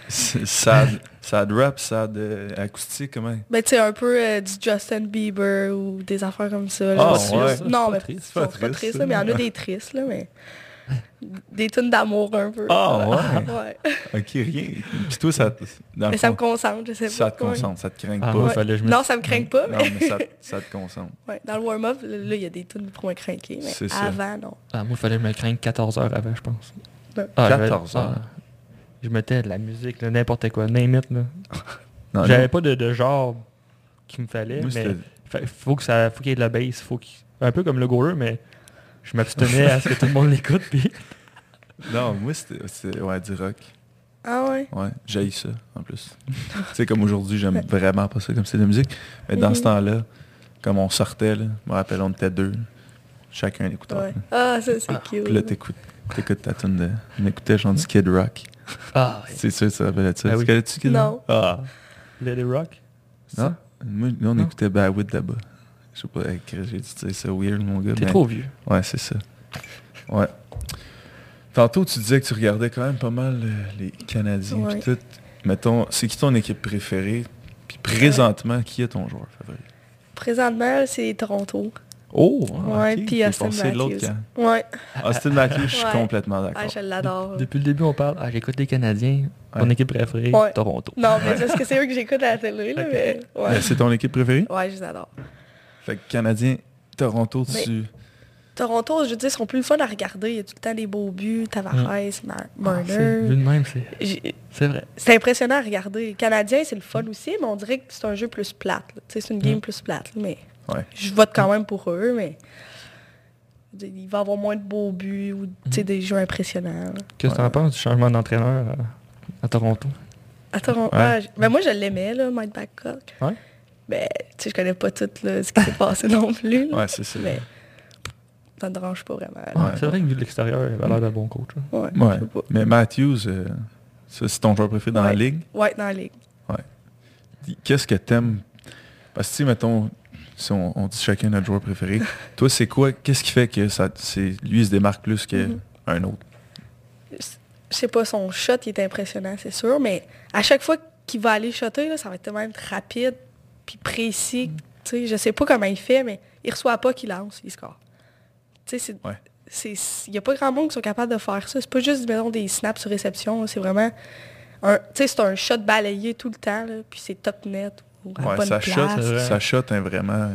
sad, sad rap, sad euh, acoustique, comment? Ben, tu sais, un peu euh, du Justin Bieber ou des affaires comme ça. là. Ah, C'est ouais. ça, Non, c'est mais pas triste. c'est pas, triste, triste, ça. là, mais il y en a des tristes, là, mais... Des tunes d'amour un peu. Ah, ouais. Ouais. Ok, rien. Puis toi, ça, Mais ça me concentre, je sais pas. ça te concentre, ça te craint Ah, pas. fallait que je me... Non, ça me craint pas, Non, mais... mais ça, ça te concentre. Ouais, dans le warm-up, là, là, il y a des tunes pour me craquer, mais C'est ça. avant, non. Ah, moi, fallait que je me craigne 14 heures avant, je pense. Ouais. Ah, j'avais- 14 heures? ah, je mettais de la musique, là, n'importe quoi, name it, là. Non, J'avais non. pas de, de genre qu'il me fallait, Moi, mais faut que ça, faut qu'il y ait de la bass, faut qu'il... Un peu comme le goaler, mais je m'abstenais à ce que tout le monde l'écoute, puis... Non, moi, c'était ouais, du rock. Ah ouais? Ouais, j'haïs ça, en plus. tu sais, comme aujourd'hui, j'aime vraiment pas ça comme style de musique. Mais dans ce Mhm. temps-là, comme on sortait, là, je me rappelle, on était deux. Chacun un écouteur. Ouais. Ah, ça, c'est Ah, cute. Puis là, t'écoutes, t'écoutes ta tune de... On écoutait genre du Kid Rock. Ah, ouais. C'est sûr, ça rappelle ça. Tu oui. connais-tu Kid Non. Rock? Ah. Let It Rock? c'est Non? Moi, nous, on Non. écoutait Bad là-bas. Je sais pas, j'ai dit, c'est weird, mon gars. T'es mais- trop vieux. Ouais, c'est ça. Ouais. Tantôt, tu disais que tu regardais quand même pas mal euh, les Canadiens. Ouais. pis tout. Mettons, c'est qui ton équipe préférée? Puis présentement, qui est ton joueur favori? Présentement, c'est Toronto. Oh! Ouais, puis Austin Matthews. Ouais, Austin Matthews, je suis Ouais. complètement ah, d'accord. je l'adore. Depuis le début, on parle, ah, j'écoute les Canadiens, mon Ouais. équipe préférée, Ouais. Toronto. Non, mais parce que c'est eux que j'écoute à la télé, là, mais... Euh, C'est ton équipe préférée? ouais, je les adore. Fait que Canadien, Toronto, Mais- tu... Toronto, je veux dire, sont plus le fun à regarder. Il y a tout le temps des beaux buts, Tavares, Marner. de même, c'est c'est vrai. C'est impressionnant à regarder. Les Canadiens, c'est le fun aussi, mais on dirait que c'est un jeu plus plate. Tu C'est une game Mm. plus plate. Mais Ouais. je vote quand même pour eux, mais il va y avoir moins de beaux buts ou tu Mm. sais, des jeux impressionnants. Qu'est-ce que Ouais. t'en penses du changement d'entraîneur à, à Toronto? À Toronto, Ouais. ah, j- ben moi, je l'aimais, là, Mike Babcock. Ouais. Ben, tu sais, je connais pas tout là, ce qui s'est passé non plus. là. Ouais, c'est ça. Mais ça me dérange pas vraiment. Ouais, C'est vrai que vu de l'extérieur, il avait l'air d'un bon coach. hein. Ouais, Ouais. je sais pas. Mais Matthews, euh, Ça, c'est ton joueur préféré dans la Ouais. ligue? Ouais, dans la ligue. Qu'est-ce que t'aimes? Parce que, tu sais, mettons, si on, on dit chacun notre joueur préféré, toi, c'est quoi? Qu'est-ce qui fait que ça, c'est, lui, il se démarque plus qu'un Mhm. autre? Je sais pas, son shot, il est impressionnant, c'est sûr, mais à chaque fois qu'il va aller shotter, là, ça va être tellement être rapide puis précis. Tu sais, je sais pas comment il fait, mais il reçoit pas qu'il lance, il score. Tu sais, c'est... Ouais. c'est- Il n'y a pas grand monde qui sont capables de faire ça. C'est pas juste, mettons, des snaps sur réception. C'est vraiment... un- Tu sais, c'est un shot balayé tout le temps, là, puis c'est top net ou à Ouais, bonne sa place. shot, c'est vrai. sa shot est vraiment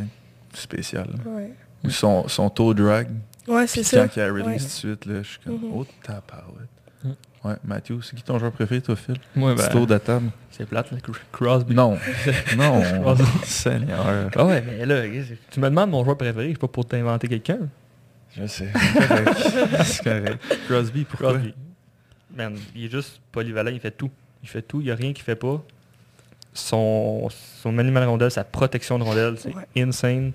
spécial. Ouais, Ou son, son toe drag, Ouais, c'est ça. quand il a release Ouais. tout de suite, là, je suis comme, Mhm. oh, tabarouette. Ouais, Mathieu, c'est qui ton joueur préféré, toi, Phil? Moi, ben, tour de table. c'est plate, là, Cr- Crosby. Non, non, Crosby. Seigneur. Ah ouais, mais là, tu me demandes mon joueur préféré, c'est pas pour t'inventer quelqu'un. Je sais, c'est correct. Crosby, pourquoi? Crosby. Man, il est juste polyvalent, il fait tout. Il fait tout, il n'y a rien qu'il fait pas. Son, son maniement de rondelle, sa protection de rondelle, c'est Ouais. insane.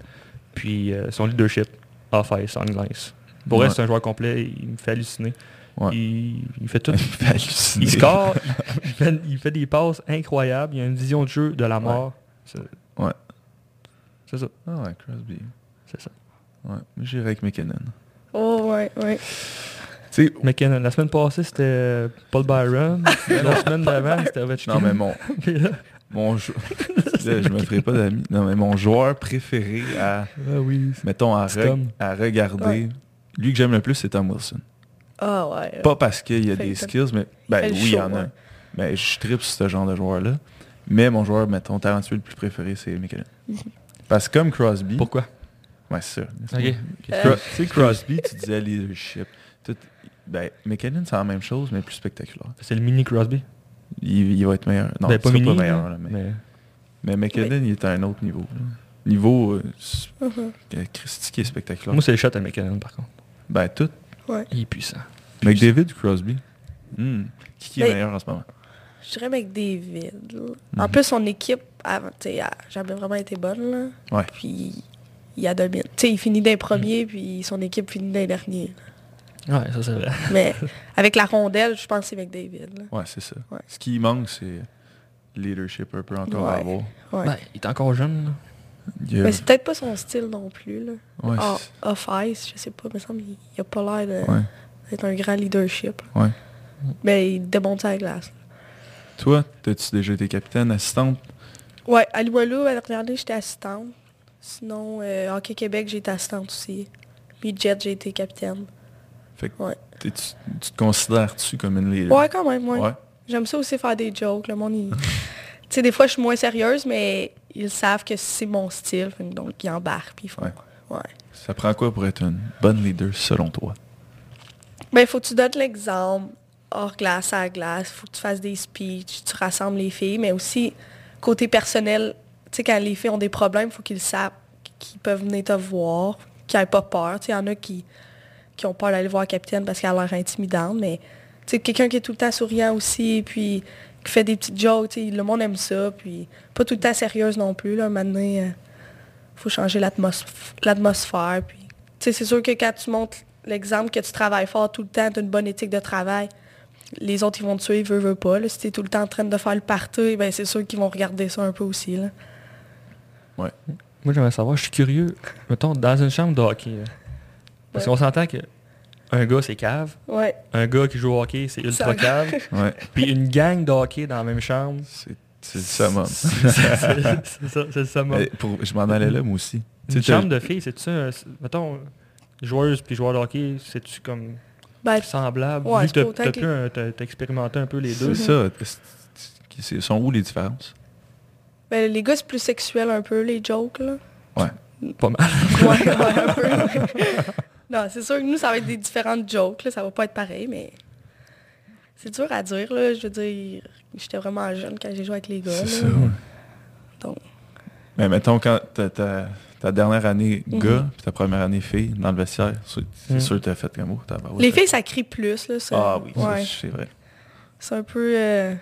Puis euh, son leadership, off-ice, on glace. Pour Ouais. c'est un joueur complet, il me fait halluciner. Ouais. Il, il fait tout. Il fait il score, il, fait, il fait des passes incroyables, il a une vision de jeu de la mort. C'est Ouais. c'est ça, Ah ouais, Crosby. c'est ça. Ouais, mais j'irai avec McKinnon. Oh, ouais, ouais. McKinnon, la semaine passée, c'était Paul Byron. la semaine d'avant, c'était Ovechkin. non mais mon, mon Là, je me ferai pas d'amis. Non mais mon joueur préféré à, ah oui. mettons, à, re- à regarder, Ouais. lui que j'aime le plus, c'est Tom Wilson. Ah, ouais. Pas parce qu'il y a Fait des skills, mais ben oui, il y en a. ouais. Mais je tripe sur ce genre de joueur-là. Mais mon joueur, mettons, talentueux le plus préféré, c'est McKinnon. Mhm. Parce que comme Crosby... Pourquoi? Ouais, c'est ça. Ok. Euh, Cro- tu sais, Crosby, tu disais leadership. Tout- ben, McKinnon, c'est la même chose, mais plus spectaculaire. C'est le mini Crosby? Il, il va être meilleur. Non, Ben, il pas mini, pas meilleur, là, mais, mais- mais McKinnon, il est à un autre niveau. là. Niveau euh, Mhm. euh, Christy qui est spectaculaire. Moi, c'est le shot à McKinnon, par contre. ben, tout. Ouais. Il est puissant. McDavid ou Crosby? Hmm. Qui, qui est Ben, meilleur en ce moment? Je dirais McDavid. là. En Mhm. plus, son équipe, avant, tu sais, a jamais vraiment été bonne. Là. Ouais. Puis, il a domine. Tu sais, il finit d'un premier, puis son équipe finit d'un dernier. là. Ouais, ça c'est vrai. Mais avec la rondelle, je pense que c'est McDavid. là. Ouais, c'est ça. Ouais. Ce qui manque, c'est leadership un peu encore à Ouais. avoir. Ouais. Ben, il est encore jeune. là. Il Mais c'est peut-être pas son style non plus. Là. ouais, Ah, Off-ice, je sais pas, mais il semble qu'il a pas l'air de- ouais. d'être un grand leadership. Ouais. Mais il démonte la glace. Toi, as-tu déjà été capitaine, assistante? Ouais, à Loualou, à la dernière année, j'étais assistante. Sinon, euh, Hockey Québec, j'ai été assistante aussi. Puis Jet, j'ai été capitaine. Fait que tu te considères-tu comme une leader? Ouais, quand même, ouais. Ouais. J'aime ça aussi faire des jokes. Le monde, il- tu sais, des fois, je suis moins sérieuse, mais ils savent que c'est mon style. Donc, ils embarquent, puis ils font. Ouais. Ouais. Ça prend quoi pour être une bonne leader selon toi? Ben, faut que tu donnes l'exemple hors glace à glace. faut que tu fasses des speeches, tu rassembles les filles, mais aussi, côté personnel, tu sais, quand les filles ont des problèmes, faut qu'ils savent qu'ils peuvent venir te voir, qu'ils n'aient pas peur. Tu sais, il y en a qui, qui ont peur d'aller voir la capitaine parce qu'elle a l'air intimidante, mais tu sais, quelqu'un qui est tout le temps souriant aussi, puis qui fait des petites jokes, le monde aime ça, puis pas tout le temps sérieuse non plus, là, maintenant, il faut changer l'atmos- l'atmosphère, puis c'est sûr que quand tu montres l'exemple que tu travailles fort tout le temps, tu as une bonne éthique de travail, les autres, ils vont te suivre, veulent, veulent pas. Là. Si tu es tout le temps en train de faire le party, ben, c'est sûr qu'ils vont regarder ça un peu aussi. Là. Ouais. Moi, j'aimerais savoir, je suis curieux. Mettons, dans une chambre de hockey. là. Parce Ouais. qu'on s'entend que un gars, c'est cave. Ouais. Un gars qui joue au hockey, c'est ultra Ça- cave. Ouais. Puis une gang de hockey dans la même chambre. C'est c'est le summum. C'est ça, c'est le summum. Pour- je m'en allais là, moi aussi. Une chambre de filles, c'est-tu un- c'est- Mettons, joueuse puis joueur de hockey, c'est-tu comme Ben, semblable? Ouais, Vu c'est que t'as- expérimenté un peu les C'est deux. ça. C'est- c'est- sont où les différences? ben, les gars, c'est plus sexuel un peu, les jokes. Là. Ouais. Pas mal. Ouais, ouais, un peu. non, c'est sûr que nous, ça va être des différentes jokes. Là. Ça va pas être pareil, mais c'est dur à dire. Là. Je veux dire, j'étais vraiment jeune quand j'ai joué avec les gars. C'est ça, ouais. Donc, Mais mettons, quand t'as ta, ta dernière année Mhm. gars, puis ta première année fille dans le vestiaire, c'est c'est Mhm. sûr que t'as fait comme oh, tabarouette. les filles, ça crie plus. Là, ça. Ah oui, Ouais. c'est vrai. C'est un peu... euh,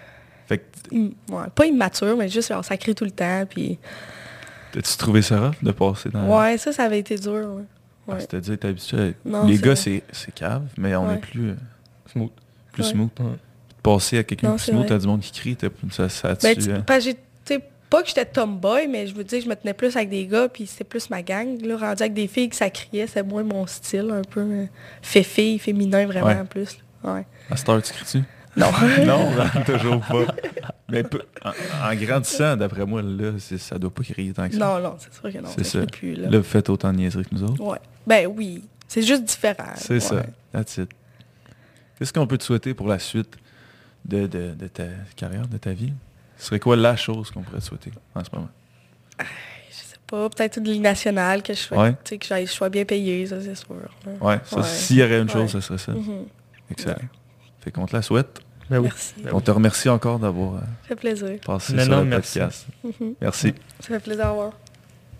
Fait que, im- ouais, pas immature, mais juste, genre, ça crie tout le temps. Puis... t'as-tu trouvé ça rough de passer dans... Ouais, ça, ça avait été dur. Ouais. Ah. C'est-à-dire, t'es habitué à- Non, Les c'est gars, c'est c'est cave, mais on Ouais. est plus, euh, Smooth. plus Ouais. smooth. Ouais. passer à quelqu'un plus c'est smooth, t'as du monde qui crie, ça, ça Ben, tue, hein. tu sais, pas que j'étais tomboy, mais je veux dire, je me tenais plus avec des gars, puis c'était plus ma gang. Là, rendu avec des filles que ça criait, c'est moins mon style, un peu euh, fait-fille, féminin vraiment Ouais. en plus. là. Ouais. À cette heure, tu cries-tu? Non. non, toujours pas. Mais peu- en, en grandissant, d'après moi, là, ça doit pas crier tant que ça. non, non, c'est sûr que non. C'est ça plus, là. Là, vous faites autant de niaiseries que nous autres. Ouais. Ben oui. C'est juste différent. C'est ouais. ça. That's it. Qu'est-ce qu'on peut te souhaiter pour la suite de, de- de ta carrière, de ta vie? Ce serait quoi la chose qu'on pourrait te souhaiter en ce moment? Je sais pas, peut-être une ligne nationale, que je sois, Ouais. tu sais, que j'aille- je sois bien payé, ça c'est sûr. Ouais, ça, Ouais. s'il y aurait une chose, Ouais. ce serait ça. Mhm. Excellent. Fait qu'on te la souhaite. Ben oui. Merci. Ben On te remercie encore d'avoir euh, Ça fait plaisir. passé Non, sur non, le merci. podcast. Mhm. Merci. Ça fait plaisir à voir.